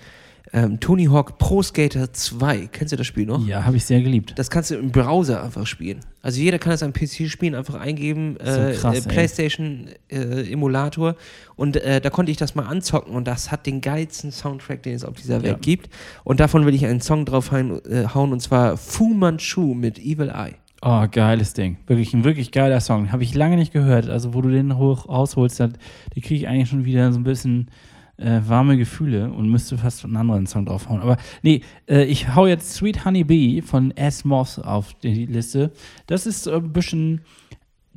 ähm, Tony Hawk Pro Skater 2, kennst du das Spiel noch? Ja, habe ich sehr geliebt. Das kannst du im Browser einfach spielen. Also jeder kann das am PC spielen, einfach eingeben, äh, So krass, äh. PlayStation äh, Emulator und äh, da konnte ich das mal anzocken und das hat den geilsten Soundtrack, den es auf dieser Welt Ja. gibt. Und davon will ich einen Song drauf äh, hauen und zwar Fu Manchu mit Evil Eye. Oh, geiles Ding. Wirklich ein wirklich geiler Song. Habe ich lange nicht gehört. Also, wo du den hoch rausholst, da die kriege ich eigentlich schon wieder so ein bisschen äh, warme Gefühle und müsste fast einen anderen Song draufhauen. Aber nee, äh, ich hau jetzt Sweet Honey Bee von S. Moss auf die Liste. Das ist äh, ein bisschen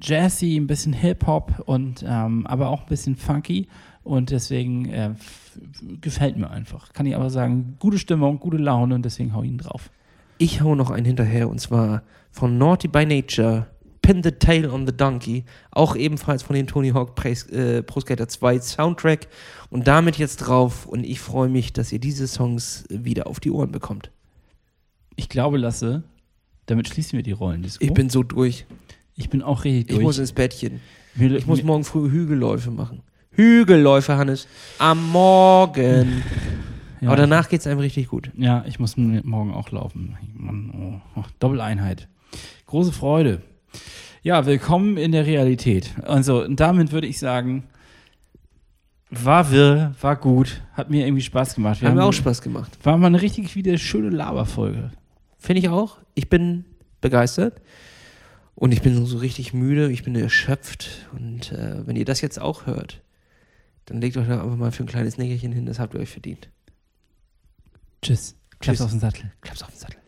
jazzy, ein bisschen Hip-Hop und ähm, aber auch ein bisschen funky. Und deswegen äh, gefällt mir einfach. Kann ich aber sagen, gute Stimmung, gute Laune und deswegen hau ich ihn drauf. Ich hau noch einen hinterher und zwar von Naughty by Nature, Pin the Tail on the Donkey, auch ebenfalls von den Tony Hawk Pro, äh, Pro Skater 2 Soundtrack und damit jetzt drauf und ich freue mich, dass ihr diese Songs wieder auf die Ohren bekommt. Ich glaube, Lasse, damit schließen wir die Rollen. Ich bin so durch. Ich bin auch richtig Ich durch. muss ins Bettchen. Mir- Ich muss mir- morgen früh Hügelläufe machen. Hügelläufe, Hannes. Am Morgen. ja, Aber danach geht es einem richtig gut. Ja, ich muss morgen auch laufen. Mann, oh, oh, Doppeleinheit. Große Freude. Ja, willkommen in der Realität. Also, und damit würde ich sagen, war wirr, war gut, hat mir irgendwie Spaß gemacht. Hat mir auch Spaß gemacht. War mal eine richtig wieder schöne Laberfolge. Finde ich auch. Ich bin begeistert. Und ich bin so richtig müde, ich bin erschöpft. Und äh, wenn ihr das jetzt auch hört, dann legt euch da einfach mal für ein kleines Nickerchen hin, das habt ihr euch verdient. Tschüss. Klaps Tschüss. auf den Sattel. Klaps auf den Sattel.